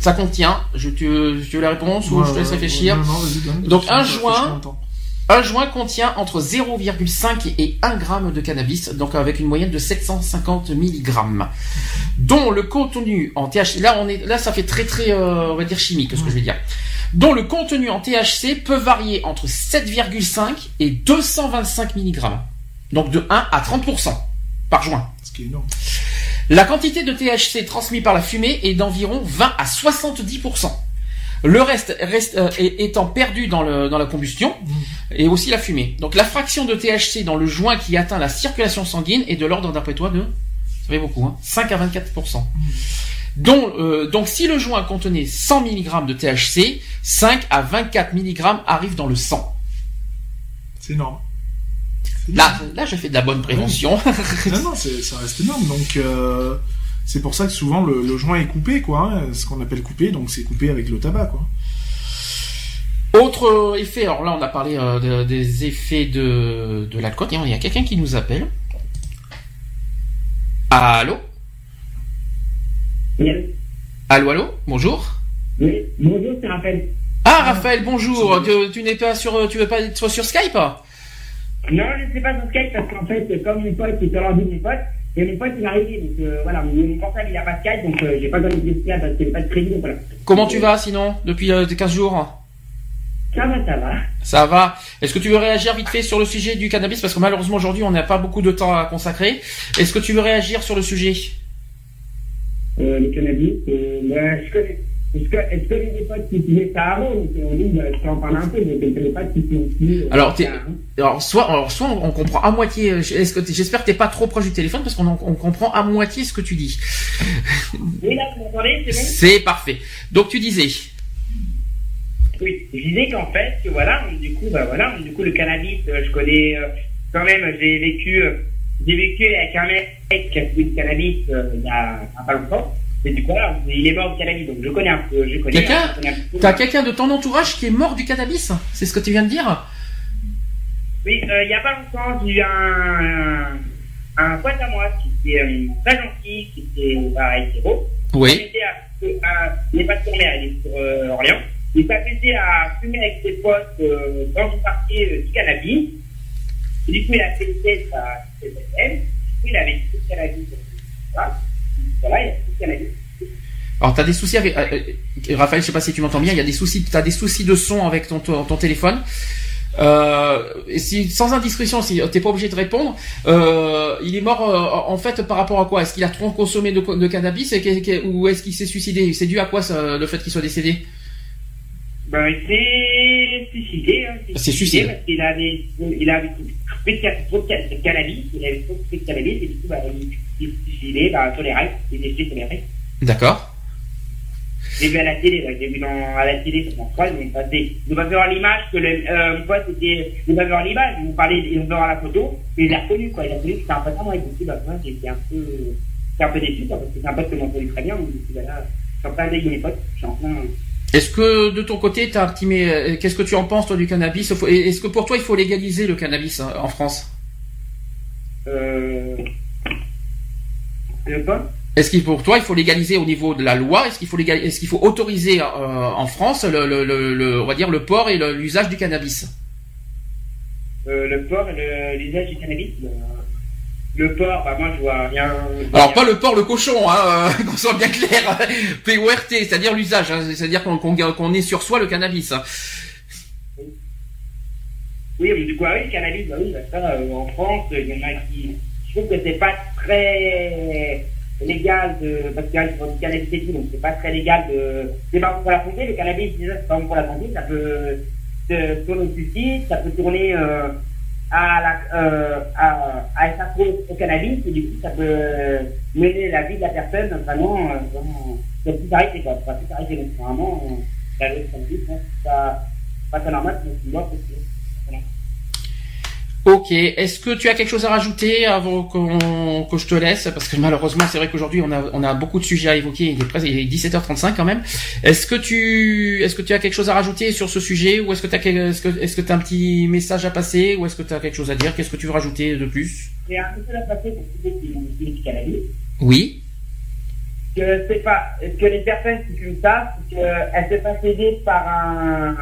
Ça contient, je, tu, tu veux la réponse ou Ouais, je te laisse ouais, réfléchir ouais, non, vas-y, donne. Donc, un joint-. Un joint contient entre 0,5 et 1 gramme de cannabis, donc avec une moyenne de 750 mg, dont le contenu en THC, là on est, là ça fait très très, euh, on va dire chimique, ce que je vais dire, dont le contenu en THC peut varier entre 7,5 et 225 mg, donc de 1 à 30% par joint. Ce qui est énorme. La quantité de THC transmis par la fumée est d'environ 20 à 70%. Le reste, reste euh, est- étant perdu dans, le, dans la combustion et aussi la fumée. Donc la fraction de THC dans le joint qui atteint la circulation sanguine est de l'ordre d'après toi de, ça fait beaucoup, hein, 5 à 24%. Donc, euh, donc si le joint contenait 100 mg de THC, 5 à 24 mg arrivent dans le sang. C'est énorme. Là, là je fais de la bonne prévention. non, non, c'est- ça reste énorme. Donc, euh, c'est pour ça que souvent le, le joint est coupé, quoi. hein, ce qu'on appelle coupé, donc c'est coupé avec le tabac, quoi. Autre euh, effet, alors là on a parlé euh, de- des effets de, de l'alcool. Il y a quelqu'un qui nous appelle. Allô? Oui, Allô, allô Bonjour oui. bonjour, c'est Raphaël. Ah Raphaël, bonjour Tu, tu n'es pas sur tu veux pas être sur Skype Non, je ne sais pas sur Skype parce qu'en fait, comme mon pote est sur l'ordi de mon pote, et mon pote il m'a arrivé, donc euh, voilà, mon, portable il a pas Skype, donc euh, j'ai pas donné de Skype parce qu'il n'y a pas de crédit, donc voilà. Comment tu vas sinon depuis euh, tes 15 jours Ça va, ça va. Ça va Est-ce que tu veux réagir vite fait sur le sujet du cannabis? Parce que malheureusement aujourd'hui on n'a pas beaucoup de temps à consacrer. Est-ce que tu veux réagir sur le sujet? Euh, le cannabis, euh, bah, je connais. Est-ce que, est-ce que les potes qui utilisaient ça avant, donc on dit, bah, je peux en parler un peu, mais je connais pas qui utilisent. Alors, t'es- Alors soit, alors soit on, on comprend à moitié. euh, Est-ce que j'espère que t'es pas trop proche du téléphone parce qu'on on comprend à moitié ce que tu dis. Oui, là, vous m'entendez, c'est bon? C'est parfait. Donc tu disais. Oui, je disais qu'en fait, que voilà, du coup, bah voilà, du coup, le cannabis, euh, je connais euh, quand même, j'ai vécu, euh, j'ai vécu avec un mec qui a fumé du cannabis euh, il y a il pas longtemps. Et du coup, voilà, il est mort du cannabis, donc je connais un peu, je connais. Quelqu'un. T'as quelqu'un de ton entourage qui est mort du cannabis C'est ce que tu viens de dire Oui, euh, il y a pas longtemps, j'ai eu un, un, pote à moi qui était euh, très gentil, qui était bah, hétéro. Il Oui. était à, à, il n'est pas de Tournai, il est sur euh, Orléans. Il s'amusait à fumer avec ses potes euh, dans une partie euh, du cannabis. Et du coup, il a fait une test à il avait tout le cannabis. Alors t'as des soucis avec euh, euh, Raphaël, je sais pas si tu m'entends bien. Il y a des soucis. T'as des soucis de son avec ton ton, téléphone. Euh, sans indiscrétion, si t'es pas obligé de répondre, il est mort en fait par rapport à quoi? Est-ce qu'il a trop consommé de, cannabis ou est-ce qu'il s'est suicidé? C'est dû à quoi le fait qu'il soit décédé? Ben, il s'est suicidé. Hein, il C'est suicide. Parce qu'il avait, il avait fait de cannabis, il avait trop de cannabis, et du coup, bah, il s'est suicidé, bah, sur les rails, il est décédé sur les rails. D'accord. J'ai vu à la télé, j'ai vu dans, à la télé sur mon pote, mais passé. Ils vont voir l'image que le, euh, mon pote était, ils vont voir l'image, ils vont parler, ils vont voir la photo, et il a reconnu, quoi, il a reconnu que c'était un pote à moi, et du coup, bah, moi, été un peu, j'étais un peu déçu, quoi, parce que c'est un pote que m'entendait très bien, donc, du coup, bah, là, je suis en plein avec mes potes, je suis en plein, Est-ce que de ton côté, t'as un petit mais euh, qu'est-ce que tu en penses toi du cannabis? Est-ce que pour toi il faut légaliser le cannabis hein, en France? Euh, Est-ce qu'il pour toi il faut légaliser au niveau de la loi? Est-ce qu'il faut légal- est-ce qu'il faut autoriser euh, en France le, le, le, le- on va dire le port et l'usage du cannabis? Euh, le porc et l'usage du cannabis, le porc, bah, moi, je vois rien. Alors pas le porc, le cochon, hein, euh, (laughs) qu'on soit bien clair. (laughs) PORT, c'est-à-dire l'usage, hein, c'est-à-dire qu'on qu'on qu'on ait sur soi le cannabis. hein. Oui, mais du coup, ah oui, le cannabis, bah oui, bah ça, euh, en France, il y en a qui. Je trouve que c'est pas très légal de. Parce qu'il y a du cannabis et tout, donc c'est pas très légal de. C'est pas bon pour la santé, le cannabis, déjà, c'est pas bon pour la santé, ça peut se tourner au suicide, ça peut tourner euh, à la. Euh, à, à accro au cannabis, et du coup, ça peut mener la vie de la personne vraiment. Euh, vraiment peut tout arrêter, quoi. Peut tout arrêter, donc vraiment, euh, la vie du cannabis, c'est pas, pas normal, une loi, c'est- voilà. Ok, est-ce que tu as quelque chose à rajouter avant qu'on- que je te laisse? Parce que malheureusement, c'est vrai qu'aujourd'hui, on a, on a beaucoup de sujets à évoquer. Il est presque il est 17h35 quand même. Est-ce que tu, est-ce que tu as quelque chose à rajouter sur ce sujet? Ou est-ce que tu as, est-ce que, est-ce que tu as un petit message à passer? Ou est-ce que tu as quelque chose à dire? Qu'est-ce que tu veux rajouter de plus? C'est un peu la passer pour tous ceux qui ont utilisé du cannabis. Oui. Que c'est pas, que les personnes qui fument ça, c'est qu'elles se fassent aider par un,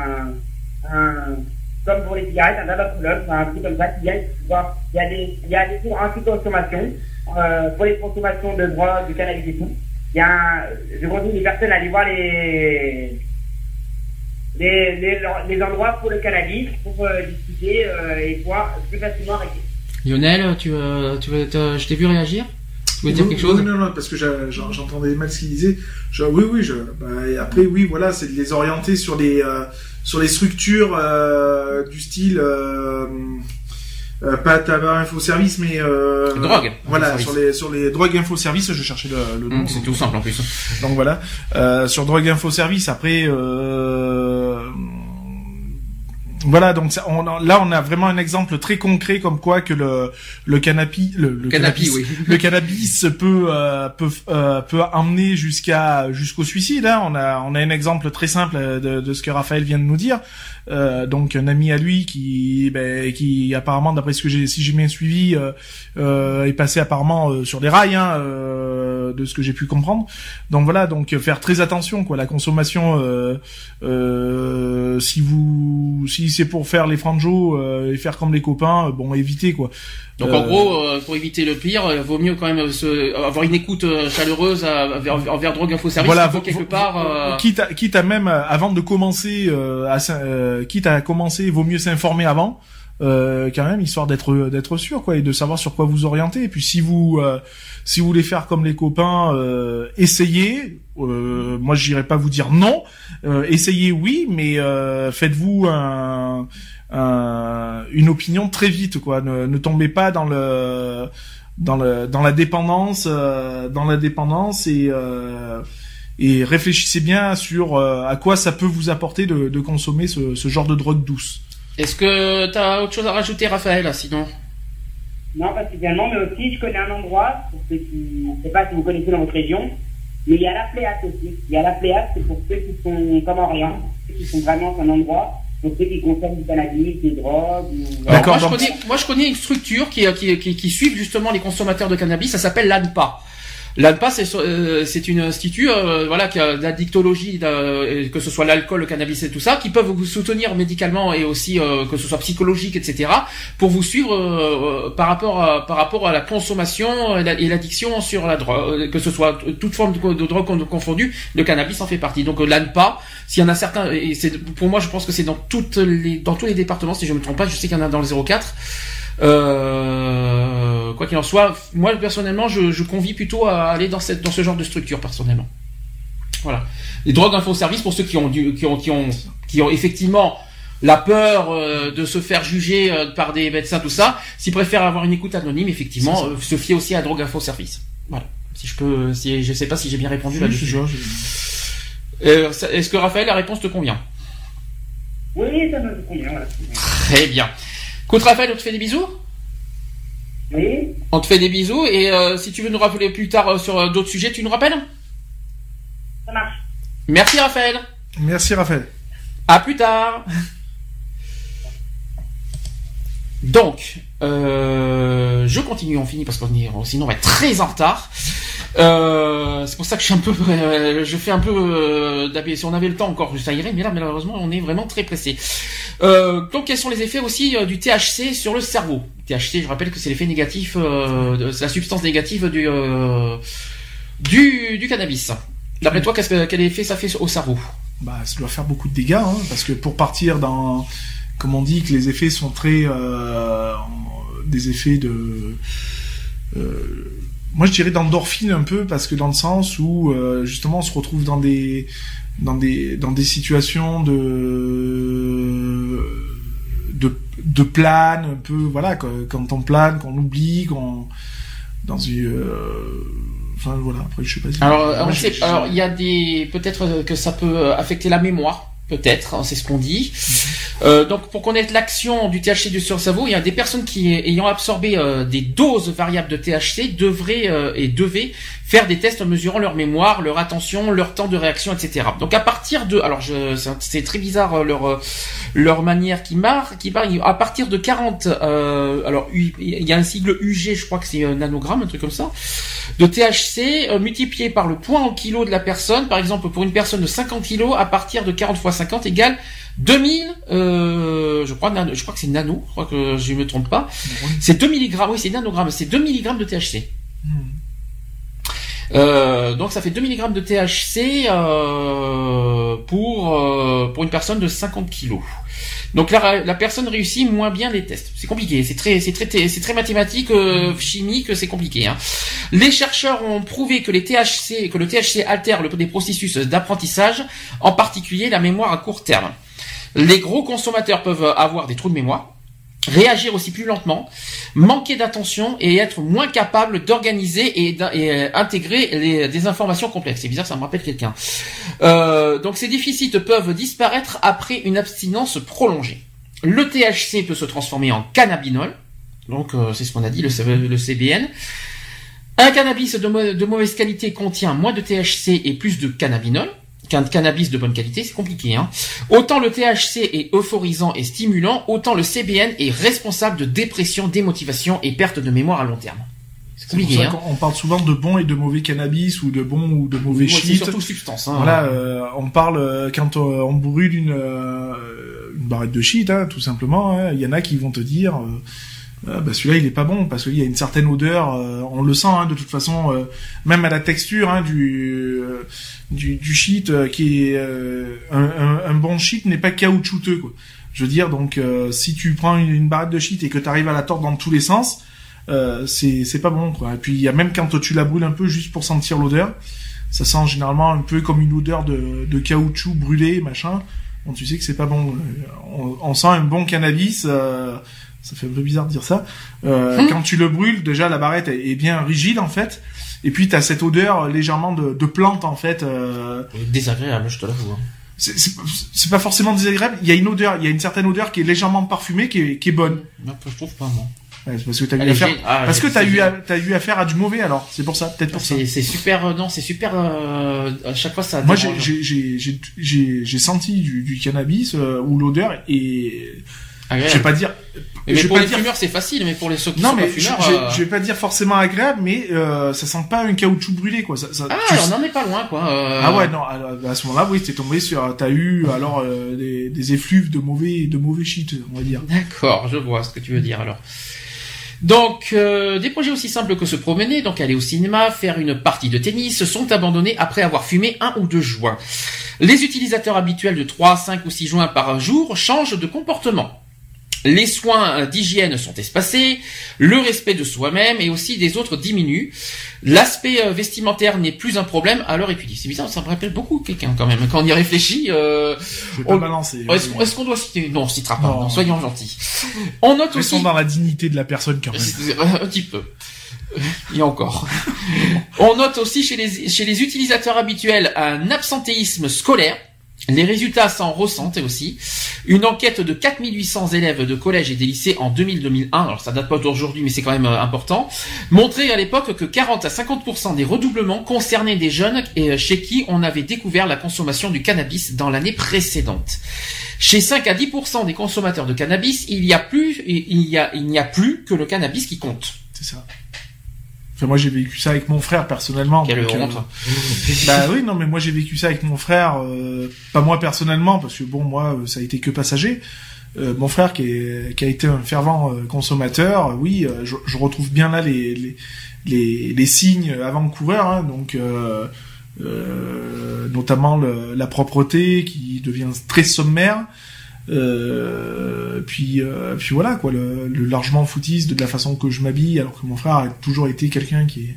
un, un- comme pour les cigarettes, un tabac un truc comme ça, qui vois, il y a des, il y a des cours anti-consommation, euh, pour les consommations de drogue, de cannabis et tout. Il y a un, je conseille les personnes à aller voir les, les, les, les endroits pour le cannabis, pour euh, discuter, euh, et pouvoir plus facilement arrêter. Lionel, tu, euh, tu, je t'ai vu réagir? Tu veux dire quelque chose? Non, non, parce que j'entendais mal ce qu'il disait. Je- oui, oui. Je, bah, et après, oui, voilà, c'est de les orienter sur les euh, sur les structures euh, du style. Euh, euh, pas tabac info service mais euh, Drogue. voilà sur les sur les drogues info service je cherchais le, le nom Hum, C'est tout simple en plus. donc voilà euh, sur drogue info service après euh, voilà donc ça, on, là on a vraiment un exemple très concret comme quoi que le le cannabis le, le cannabis oui. (laughs) le cannabis peut euh, peut euh, peut emmener jusqu'à jusqu'au suicide. Hein. On a on a un exemple très simple de, de ce que Raphaël vient de nous dire. Euh, donc un ami à lui qui ben, qui apparemment d'après ce que j'ai si j'ai bien suivi euh, euh, est passé apparemment euh, sur des rails hein, euh, de ce que j'ai pu comprendre. Donc voilà donc faire très attention quoi la consommation euh, euh, si vous si c'est pour faire les franjos euh, et faire comme les copains euh, bon évitez quoi. Donc en Euh, gros, euh, pour éviter le pire, euh, vaut mieux quand même se, avoir une écoute euh, chaleureuse envers Drogue Info Service. Voilà, il quelque part. euh, quitte à, quitte à même euh, avant de commencer, euh, à, euh, quitte à commencer, vaut mieux s'informer avant. Euh, quand même histoire d'être d'être sûr quoi et de savoir sur quoi vous orienter. Et puis si vous euh, si vous voulez faire comme les copains, euh, essayez. Euh, moi, je n'irai pas vous dire non. Euh, essayez, oui, mais euh, faites-vous un, un- une opinion très vite, quoi. Ne, ne tombez pas dans le dans le dans la dépendance, dans la dépendance et et réfléchissez bien sur euh, à quoi ça peut vous apporter de, de consommer ce, ce genre de drogue douce. Est-ce que t'as autre chose à rajouter, Raphaël, sinon? Non, pas spécialement, mais aussi, je connais un endroit, pour ceux qui, je sais pas si vous connaissez dans votre région, mais il y a la Pléate aussi. Il y a la Pléate, c'est pour ceux qui sont comme Orient, ceux qui sont vraiment dans un endroit, pour ceux qui consomment du cannabis, des drogues, ou... D'accord, moi, je donc- connais, moi, je connais une structure qui, qui, qui, qui suit justement les consommateurs de cannabis. Ça s'appelle l'ANPA. L'ANPA, c'est euh, une institut, euh, voilà, qui a d'addictologie, de- que ce soit l'alcool, le cannabis et tout ça, qui peuvent vous soutenir médicalement et aussi euh, que ce soit psychologique, etc., pour vous suivre euh, euh, par rapport à, par rapport à la consommation et la- et l'addiction sur la drogue, euh, que ce soit toute forme de, drogue con- confondue, le cannabis en fait partie. Donc euh, l'ANPA, s'il y en a certains, et pour moi, je pense que c'est dans dans tous les départements, si je me trompe pas, je sais qu'il y en a dans le 04. Euh, quoi qu'il en soit, moi personnellement, je, je convie plutôt à aller dans cette dans ce genre de structure personnellement. Voilà. Les drogues info service pour ceux qui ont qui ont qui ont qui ont effectivement la peur euh, de se faire juger euh, par des médecins tout ça, s'ils préfèrent avoir une écoute anonyme, effectivement, euh, se fier aussi à drogue info service. Voilà. Si je peux, si je sais pas si j'ai bien répondu là-dessus. Euh, Est-ce que Raphaël, la réponse te convient? Oui, ça me convient, voilà. Très bien. Écoute Raphaël, on te fait des bisous? Oui, On te fait des bisous et euh, si tu veux nous rappeler plus tard euh, sur euh, d'autres sujets, tu nous rappelles? Ça marche. Merci Raphaël. Merci Raphaël. À plus tard. Donc, euh, je continue, on finit parce qu'on est, sinon on va être très en retard. Euh, c'est pour ça que je suis un peu, euh, je fais un peu, euh, d'habitude, si on avait le temps encore, ça irait, mais là malheureusement on est vraiment très pressé. Euh, donc quels sont les effets aussi euh, du THC sur le cerveau? THC, je rappelle que c'est l'effet négatif, euh, de- la substance négative du du, cannabis. D'après toi, quel effet ça fait au cerveau? Bah, ça doit faire beaucoup de dégâts, hein, parce que pour partir dans, comme on dit, que les effets sont très, des effets de, moi je dirais d'endorphine un peu, parce que dans le sens où justement on se retrouve dans des, dans des, dans des situations de, de, de plane, un peu, voilà, quand, on plane, qu'on oublie, qu'on, dans une, euh, enfin voilà, après je sais pas si. Alors, on sait, alors il y a des peut-être que ça peut affecter la mémoire, peut-être, hein, c'est ce qu'on dit. Euh, donc, pour connaître l'action du THC du sur cerveau, il y a des personnes qui, ayant absorbé euh, des doses variables de THC, devraient euh, et devaient faire des tests mesurant leur mémoire, leur attention, leur temps de réaction, etc. Donc, à partir de, alors c'est très bizarre leur leur manière qui marque, qui parle à partir de 40. euh, alors, il y a un sigle UG, je crois que c'est un nanogramme, un truc comme ça de THC multiplié par le poids en kilos de la personne. Par exemple, pour une personne de 50 kilos, à partir de 40 fois 50 égale 2000, euh, je crois, je crois que c'est nano, je crois que je me trompe pas. C'est 2 mg, oui, c'est nanogramme, c'est 2 mg de THC. Hmm. Euh, donc ça fait 2 mg de THC euh, pour euh, pour une personne de 50 kilos. Donc la, la personne réussit moins bien les tests. C'est compliqué, c'est très c'est très c'est très mathématique, euh, chimique, c'est compliqué. Hein. Les chercheurs ont prouvé que les THC que le THC altère le, des processus d'apprentissage, en particulier la mémoire à court terme. Les gros consommateurs peuvent avoir des trous de mémoire, réagir aussi plus lentement, manquer d'attention et être moins capables d'organiser et d'intégrer les, des informations complexes. C'est bizarre, ça me rappelle quelqu'un. Euh, donc ces déficits peuvent disparaître après une abstinence prolongée. Le THC peut se transformer en cannabinol, donc euh, c'est ce qu'on a dit, le, CBN. Un cannabis de, de, mauvaise qualité contient moins de THC et plus de cannabinol qu'un cannabis de bonne qualité, c'est compliqué. Hein. Autant le THC est euphorisant et stimulant, autant le CBN est responsable de dépression, démotivation et perte de mémoire à long terme. C'est compliqué. Hein. On parle souvent de bon et de mauvais cannabis ou de bon ou de mauvais ouais, shit. Surtout substance. Hein. Voilà, euh, on parle euh, quand on, on brûle une, euh, une barrette de shit, hein, tout simplement. Il y en a qui vont te dire. Euh, bah celui-là il est pas bon parce qu'il y a une certaine odeur, euh, on le sent hein, de toute façon, euh, même à la texture hein, du, du, du shit qui est un, un, un, bon shit n'est pas caoutchouteux quoi. Je veux dire, donc euh, si tu prends une, une barrette de shit et que tu arrives à la tordre dans tous les sens, euh, c'est c'est pas bon quoi. Et puis il y a même quand tu la brûles un peu juste pour sentir l'odeur, ça sent généralement un peu comme une odeur de, de caoutchouc brûlé machin. Bon, tu sais que c'est pas bon. Euh, On, on sent un bon cannabis. Ça fait un peu bizarre de dire ça. Euh, Hum. Quand tu le brûles, déjà la barrette est est bien rigide en fait. Et puis t'as cette odeur légèrement de, de plante en fait. Euh, Désagréable, je te l'avoue. hein. c'est- c'est c'est pas forcément désagréable. Il y a une odeur, il y a une certaine odeur qui est légèrement parfumée, qui est, qui est bonne. Non, je trouve pas, moi. Ouais, c'est parce que t'as eu affaire. ah, parce que t'as eu, à- t'as eu affaire à du mauvais alors. C'est pour ça, peut-être pour ça. C'est c'est super, euh, non, c'est super, euh, à chaque fois ça Moi, j'ai, dérange. j'ai, j'ai, j'ai, j'ai, j'ai senti du, du cannabis euh, où l'odeur est, Agréable. je vais pas dire, Mais, je vais pour pas les dire- fumeurs, c'est facile, mais pour les ceux qui non sont mais pas fumeurs, je- euh, je vais pas dire forcément agréable, mais euh, ça sent pas un caoutchouc brûlé quoi. Ça, ça, Ah, tu- on en est pas loin, quoi. euh, Ah ouais non à ce moment-là oui t'es tombé sur t'as eu alors euh, des, des effluves de mauvais de mauvais shit on va dire D'accord, je vois ce que tu veux dire alors. Donc, euh, des projets aussi simples que se promener, donc aller au cinéma, faire une partie de tennis, sont abandonnés après avoir fumé un ou deux joints. Les utilisateurs habituels de 3, 5 ou 6 joints par jour changent de comportement. Les soins d'hygiène sont espacés, le respect de soi-même et aussi des autres diminue. L'aspect euh, vestimentaire n'est plus un problème à l'heure étudiée. C'est bizarre, ça me rappelle beaucoup quelqu'un quand même. Quand on y réfléchit, euh, je vais pas On- balancer est-ce qu'on doit citer? Non, on citera pas. Non. non, soyons gentils. On note Restons aussi dans la dignité de la personne quand même Un petit peu. A encore. On note aussi chez les, chez les utilisateurs habituels un absentéisme scolaire. Les résultats s'en ressentent aussi. Une enquête de 4800 élèves de collège et des lycées en 2000-2001, alors ça date pas d'aujourd'hui mais c'est quand même euh, important, montrait à l'époque que 40 à 50% des redoublements concernaient des jeunes euh, chez qui on avait découvert la consommation du cannabis dans l'année précédente. Chez 5 à 10% des consommateurs de cannabis, il y a plus, il y a, il n'y a plus que le cannabis qui compte. c'est ça enfin moi j'ai vécu ça avec mon frère personnellement Quelle donc, euh. Bah oui, non, mais moi j'ai vécu ça avec mon frère, euh, pas moi personnellement, parce que bon, moi euh, ça a été que passager. Euh, mon frère qui, est, qui a été un fervent consommateur, oui, je, je retrouve bien là les les, les, les signes avant-coureurs, hein, donc notamment le- la propreté qui devient très sommaire. Euh, puis euh, puis voilà quoi, le, largement foutiste de la façon que je m'habille, alors que mon frère a toujours été quelqu'un qui est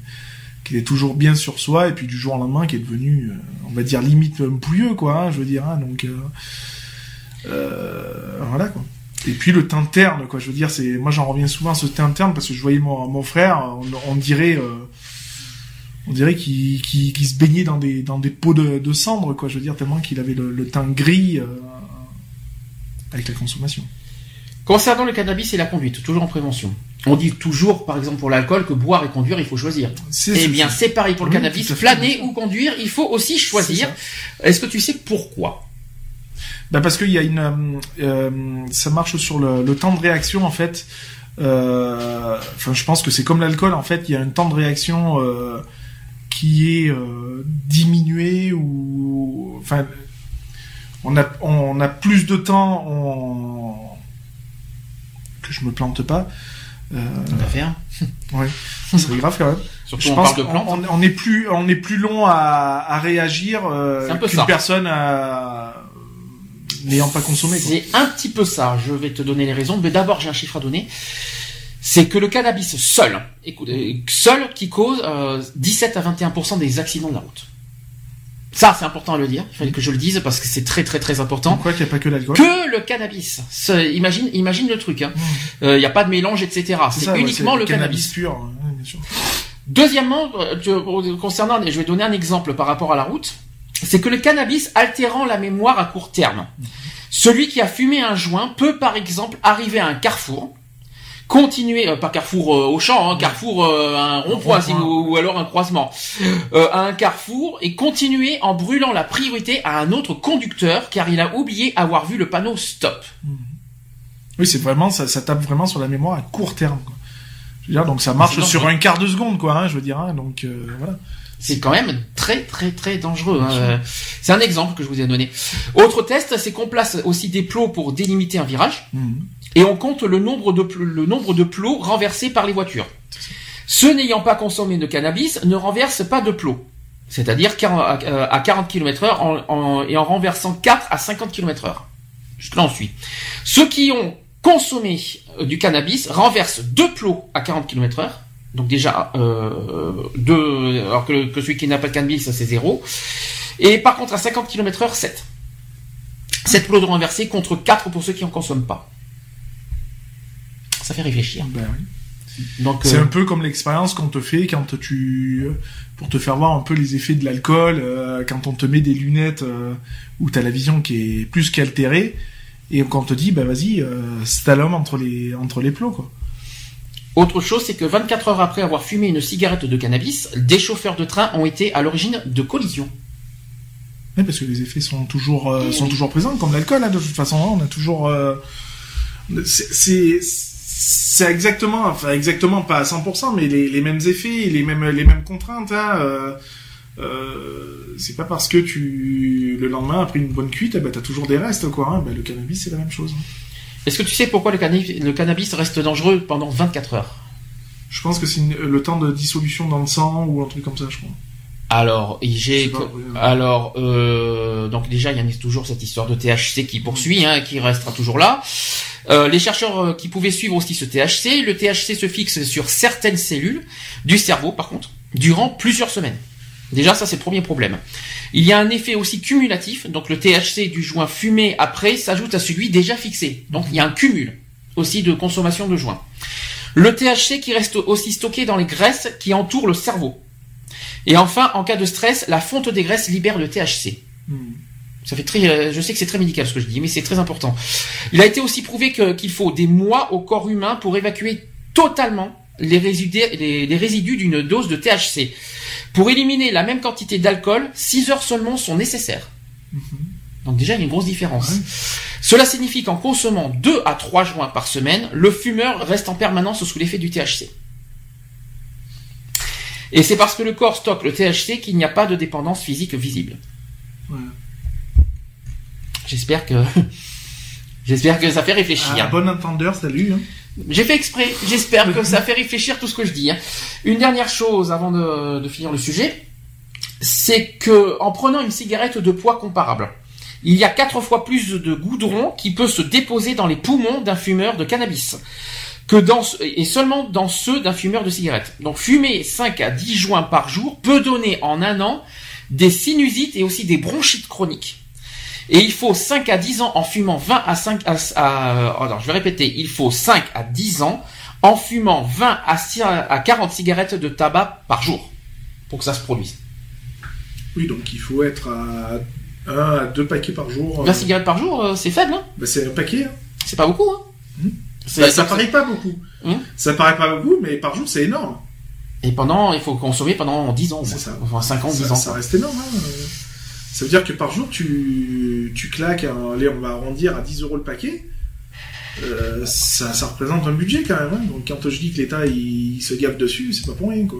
est toujours bien sur soi et puis du jour au lendemain qui est devenu euh, on va dire limite pouilleux quoi hein, je veux dire hein, donc voilà quoi. Et puis le teint terne quoi je veux dire c'est moi j'en reviens souvent à ce teint terne parce que je voyais mon, frère on, dirait on dirait qu'il se baignait dans des dans des pots de, de cendres quoi je veux dire tellement qu'il avait le, teint gris avec la consommation Concernant le cannabis et la conduite, toujours en prévention. On dit toujours, par exemple pour l'alcool, que boire et conduire, il faut choisir. Eh bien, c'est pareil pour le Oui, cannabis. Flâner ou conduire, il faut aussi choisir. Est-ce que tu sais pourquoi? Bah parce qu'il y a une, euh, euh, ça marche sur le, le temps de réaction en fait. Euh, Enfin, je pense que c'est comme l'alcool en fait. Il y a un temps de réaction euh, qui est diminué ou, enfin, on a on a plus de temps. On... Que je me plante pas. Euh, faire (laughs) ouais, ça serait grave quand même. Surtout Je on pense parle de plantes. qu'on on est plus on est plus long à, à réagir euh, C'est un peu qu'une ça. personne euh, n'ayant pas consommé. quoi. C'est un petit peu ça. Je vais te donner les raisons. Mais d'abord, j'ai un chiffre à donner. C'est que le cannabis seul, écoute, seul qui cause euh, 17 à 21% des accidents de la route. Ça, c'est important à le dire. Il fallait que je le dise parce que c'est très très très important. Pourquoi qu'il n'y a pas que l'alcool Que le cannabis. Imagine, imagine le truc. Il hein. N'y a pas de mélange, etc. C'est ouais, uniquement le cannabis. pur. ouais, bien sûr. Deuxièmement, euh, concernant, je vais donner un exemple par rapport à la route, c'est que le cannabis altérant la mémoire à court terme. Celui qui a fumé un joint peut par exemple arriver à un carrefour, continuer, euh, pas carrefour euh, au champ, hein, carrefour euh, un rond-point si vous- ou alors un croisement, euh, à un carrefour et continuer en brûlant la priorité à un autre conducteur car il a oublié avoir vu le panneau stop. Oui, c'est vraiment ça, ça tape vraiment sur la mémoire à court terme. Quoi. Je veux dire, donc ça marche sur un quart de seconde, quoi. Hein, je veux dire, hein, donc euh, voilà. C'est quand même très très très dangereux. hein. Euh, C'est un exemple que je vous ai donné. Autre test, c'est qu'on place aussi des plots pour délimiter un virage Mhm. Et on compte le nombre de le nombre de plots renversés par les voitures. Ceux n'ayant pas consommé de cannabis ne renversent pas de plots. C'est-à-dire à à 40 km heure et en renversant 4 à 50 km heure. Jusque là on suit. Ceux qui ont consommé euh, du cannabis renversent deux plots à 40 km heure. Donc déjà euh, deux, alors que, celui qui n'a pas de cannabis c'est zéro. Et par contre à 50 km heure 7. 7 plots renversés contre 4 pour ceux qui en consomment pas. Ça fait réfléchir. Ben oui. Donc C'est euh, un peu comme l'expérience qu'on te fait quand tu pour te faire voir un peu les effets de l'alcool euh, quand on te met des lunettes euh, où t'as la vision qui est plus qu'altérée et qu'on te dit bah vas-y euh, slalom entre les entre les plots quoi. Autre chose, c'est que 24 heures après avoir fumé une cigarette de cannabis, des chauffeurs de train ont été à l'origine de collisions. Ouais, parce que les effets sont toujours euh, sont toujours présents comme l'alcool hein, de toute façon hein, on a toujours euh, c'est c'est exactement enfin exactement pas à 100% mais les, les mêmes effets les mêmes les mêmes contraintes hein, euh, euh, c'est pas parce que tu le lendemain après une bonne cuite eh ben t'as toujours des restes quoi hein. Ben, le cannabis c'est la même chose. Est-ce que tu sais pourquoi le cannabis, le cannabis reste dangereux pendant 24 heures? Je pense que c'est le temps de dissolution dans le sang ou un truc comme ça je crois Alors, j'ai alors euh, donc déjà il y a toujours cette histoire de THC qui poursuit, hein, qui restera toujours là. Euh, les chercheurs euh, qui pouvaient suivre aussi ce THC, le THC se fixe sur certaines cellules du cerveau, par contre, durant plusieurs semaines. Déjà, ça c'est le premier problème. Il y a un effet aussi cumulatif, donc le THC du joint fumé après s'ajoute à celui déjà fixé. Donc il y a un cumul aussi de consommation de joints. Le THC qui reste aussi stocké dans les graisses qui entourent le cerveau. Et enfin, en cas de stress, la fonte des graisses libère le THC. Hmm. Ça fait très, euh, je sais que c'est très médical ce que je dis, mais c'est très important. Il a été aussi prouvé qu'il faut des mois au corps humain pour évacuer totalement les résidus, les, les résidus d'une dose de THC. Pour éliminer la même quantité d'alcool, 6 heures seulement sont nécessaires. Donc déjà, il y a une grosse différence. Ouais. Cela signifie qu'en consommant 2 à 3 joints par semaine, le fumeur reste en permanence sous l'effet du THC. Et c'est parce que le corps stocke le THC qu'il n'y a pas de dépendance physique visible. Ouais. J'espère que (laughs) j'espère que ça fait réfléchir. Ah, bon entendeur salut hein. J'ai fait exprès. J'espère que ça (laughs) fait réfléchir tout ce que je dis. hein. Une dernière chose avant de, de finir le sujet, c'est que en prenant une cigarette de poids comparable, il y a quatre fois plus de goudron qui peut se déposer dans les poumons d'un fumeur de cannabis que dans et seulement dans ceux d'un fumeur de cigarette. Donc fumer 5 à 10 joints par jour peut donner en un an des sinusites et aussi des bronchites chroniques. Et il faut 5 à 10 ans en fumant 20 à 5 à, à- oh non, je vais répéter, il faut 5 à 10 ans en fumant 20 à, 6 à 40 cigarettes de tabac par jour pour que ça se produise. oui donc il faut être à un à deux paquets par jour 20 euh, cigarettes par jour, euh, c'est faible, hein bah, c'est un paquet hein. C'est pas beaucoup, hein Mhm. Bah, ça paraît pas beaucoup Hum. ça paraît pas beaucoup mais par jour c'est énorme Et pendant, il faut consommer pendant 10 ans, C'est ça. enfin 5 ans, 10 ça, ans. ça reste énorme. Hein. Ça veut dire que par jour, tu, tu claques, un- allez, on va arrondir à 10 euros le paquet. Euh, ça, ça représente un budget quand même. hein. Donc quand je dis que l'État il, se gaffe dessus, c'est pas pour rien quoi.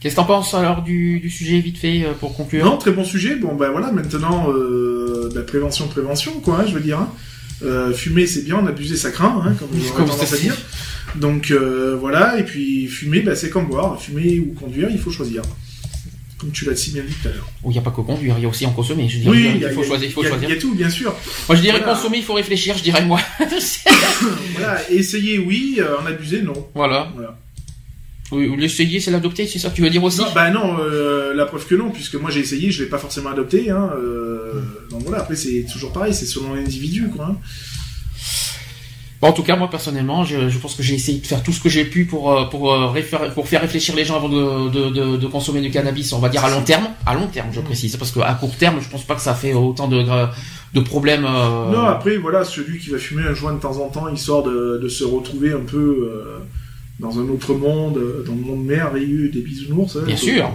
Qu'est-ce que t'en penses alors du, du sujet vite fait euh, pour conclure? Non, très bon sujet. Bon ben voilà, maintenant euh, la prévention, prévention quoi. hein, je veux dire. hein. Euh, fumer c'est bien, en abuser ça craint, hein, comme Comme tendance à dire. Donc euh, voilà, et puis fumer, bah, c'est comme boire. Fumer ou conduire, il faut choisir. Comme tu l'as si bien dit tout à l'heure. Il n'y a pas que conduire, il y a aussi en consommer. Je dire, Oui, il faut a- choisir. Il faut y a- choisir. y a tout, bien sûr. Moi je dirais Voilà. consommer, il faut réfléchir, je dirais moi. (laughs) Voilà, essayer oui, euh, en abuser non. voilà. Voilà. L'essayer, c'est l'adopter, c'est ça que tu veux dire aussi Non, bah non, euh, la preuve que non, puisque moi j'ai essayé, je l'ai pas forcément adopté. Hein, euh, donc voilà, après c'est toujours pareil, c'est selon l'individu quoi. hein. Bon, en tout cas, moi personnellement, je, je pense que j'ai essayé de faire tout ce que j'ai pu pour euh, pour pour faire réfléchir les gens avant de, de, de, de consommer du cannabis. On va dire à long terme, à long terme, je précise, parce qu'à court terme, je pense pas que ça fait autant de de problèmes. euh, Non, après voilà, celui qui va fumer un joint de temps en temps, histoire de, de se retrouver un peu euh, dans un autre monde, dans le monde merveilleux des bisounours. hein, Bien donc, sûr.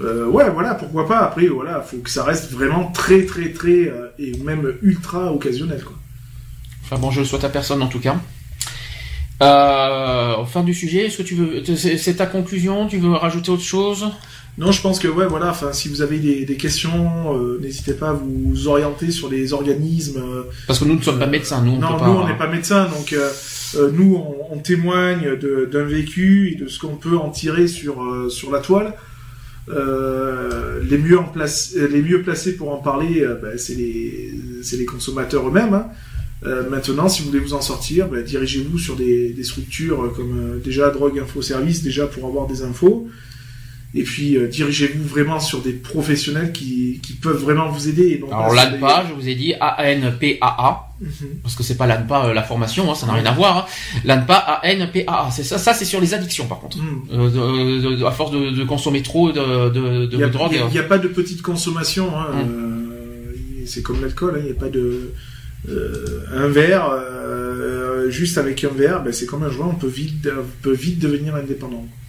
Euh, ouais, voilà, pourquoi pas. Après, voilà, faut que ça reste vraiment très, très, très euh, et même ultra occasionnel quoi. Enfin bon, je le souhaite à personne en tout cas. Euh, fin du sujet, est-ce que tu veux, c'est ta conclusion, tu veux rajouter autre chose? Non, je pense que ouais, voilà. Enfin, si vous avez des, des questions, euh, n'hésitez pas à vous orienter sur les organismes. Parce que nous ne sommes pas médecins, nous on non, peut pas. nous on n'est pas médecins, donc euh, nous on, témoigne d'un vécu et de ce qu'on peut en tirer sur euh, sur la toile. Euh, les mieux placés pour en parler, ben, c'est les, consommateurs eux-mêmes. hein. Maintenant, si vous voulez vous en sortir, ben, dirigez-vous sur des, des structures comme déjà Drogue Info Service, déjà pour avoir des infos. Et puis euh, dirigez-vous vraiment sur des professionnels qui, qui peuvent vraiment vous aider. et non Alors pas l'ANPA, je vous ai dit A-N-P-A-A, Mhm. parce que c'est pas l'ANPA euh, la formation, hein, ça n'a rien à voir. Hein. L'ANPA A-N-P-A-A, c'est ça, ça c'est sur les addictions par contre. Mhm. Euh, de- de- à force de, de consommer trop de, de, de Il n'y a, drogue. il y a- y pas de petite consommation. Hein, Mm. euh, c'est comme l'alcool. Il n'y a pas de un verre. juste avec un verre, ben, c'est comme un joint. On peut vite, on peut vite devenir indépendant.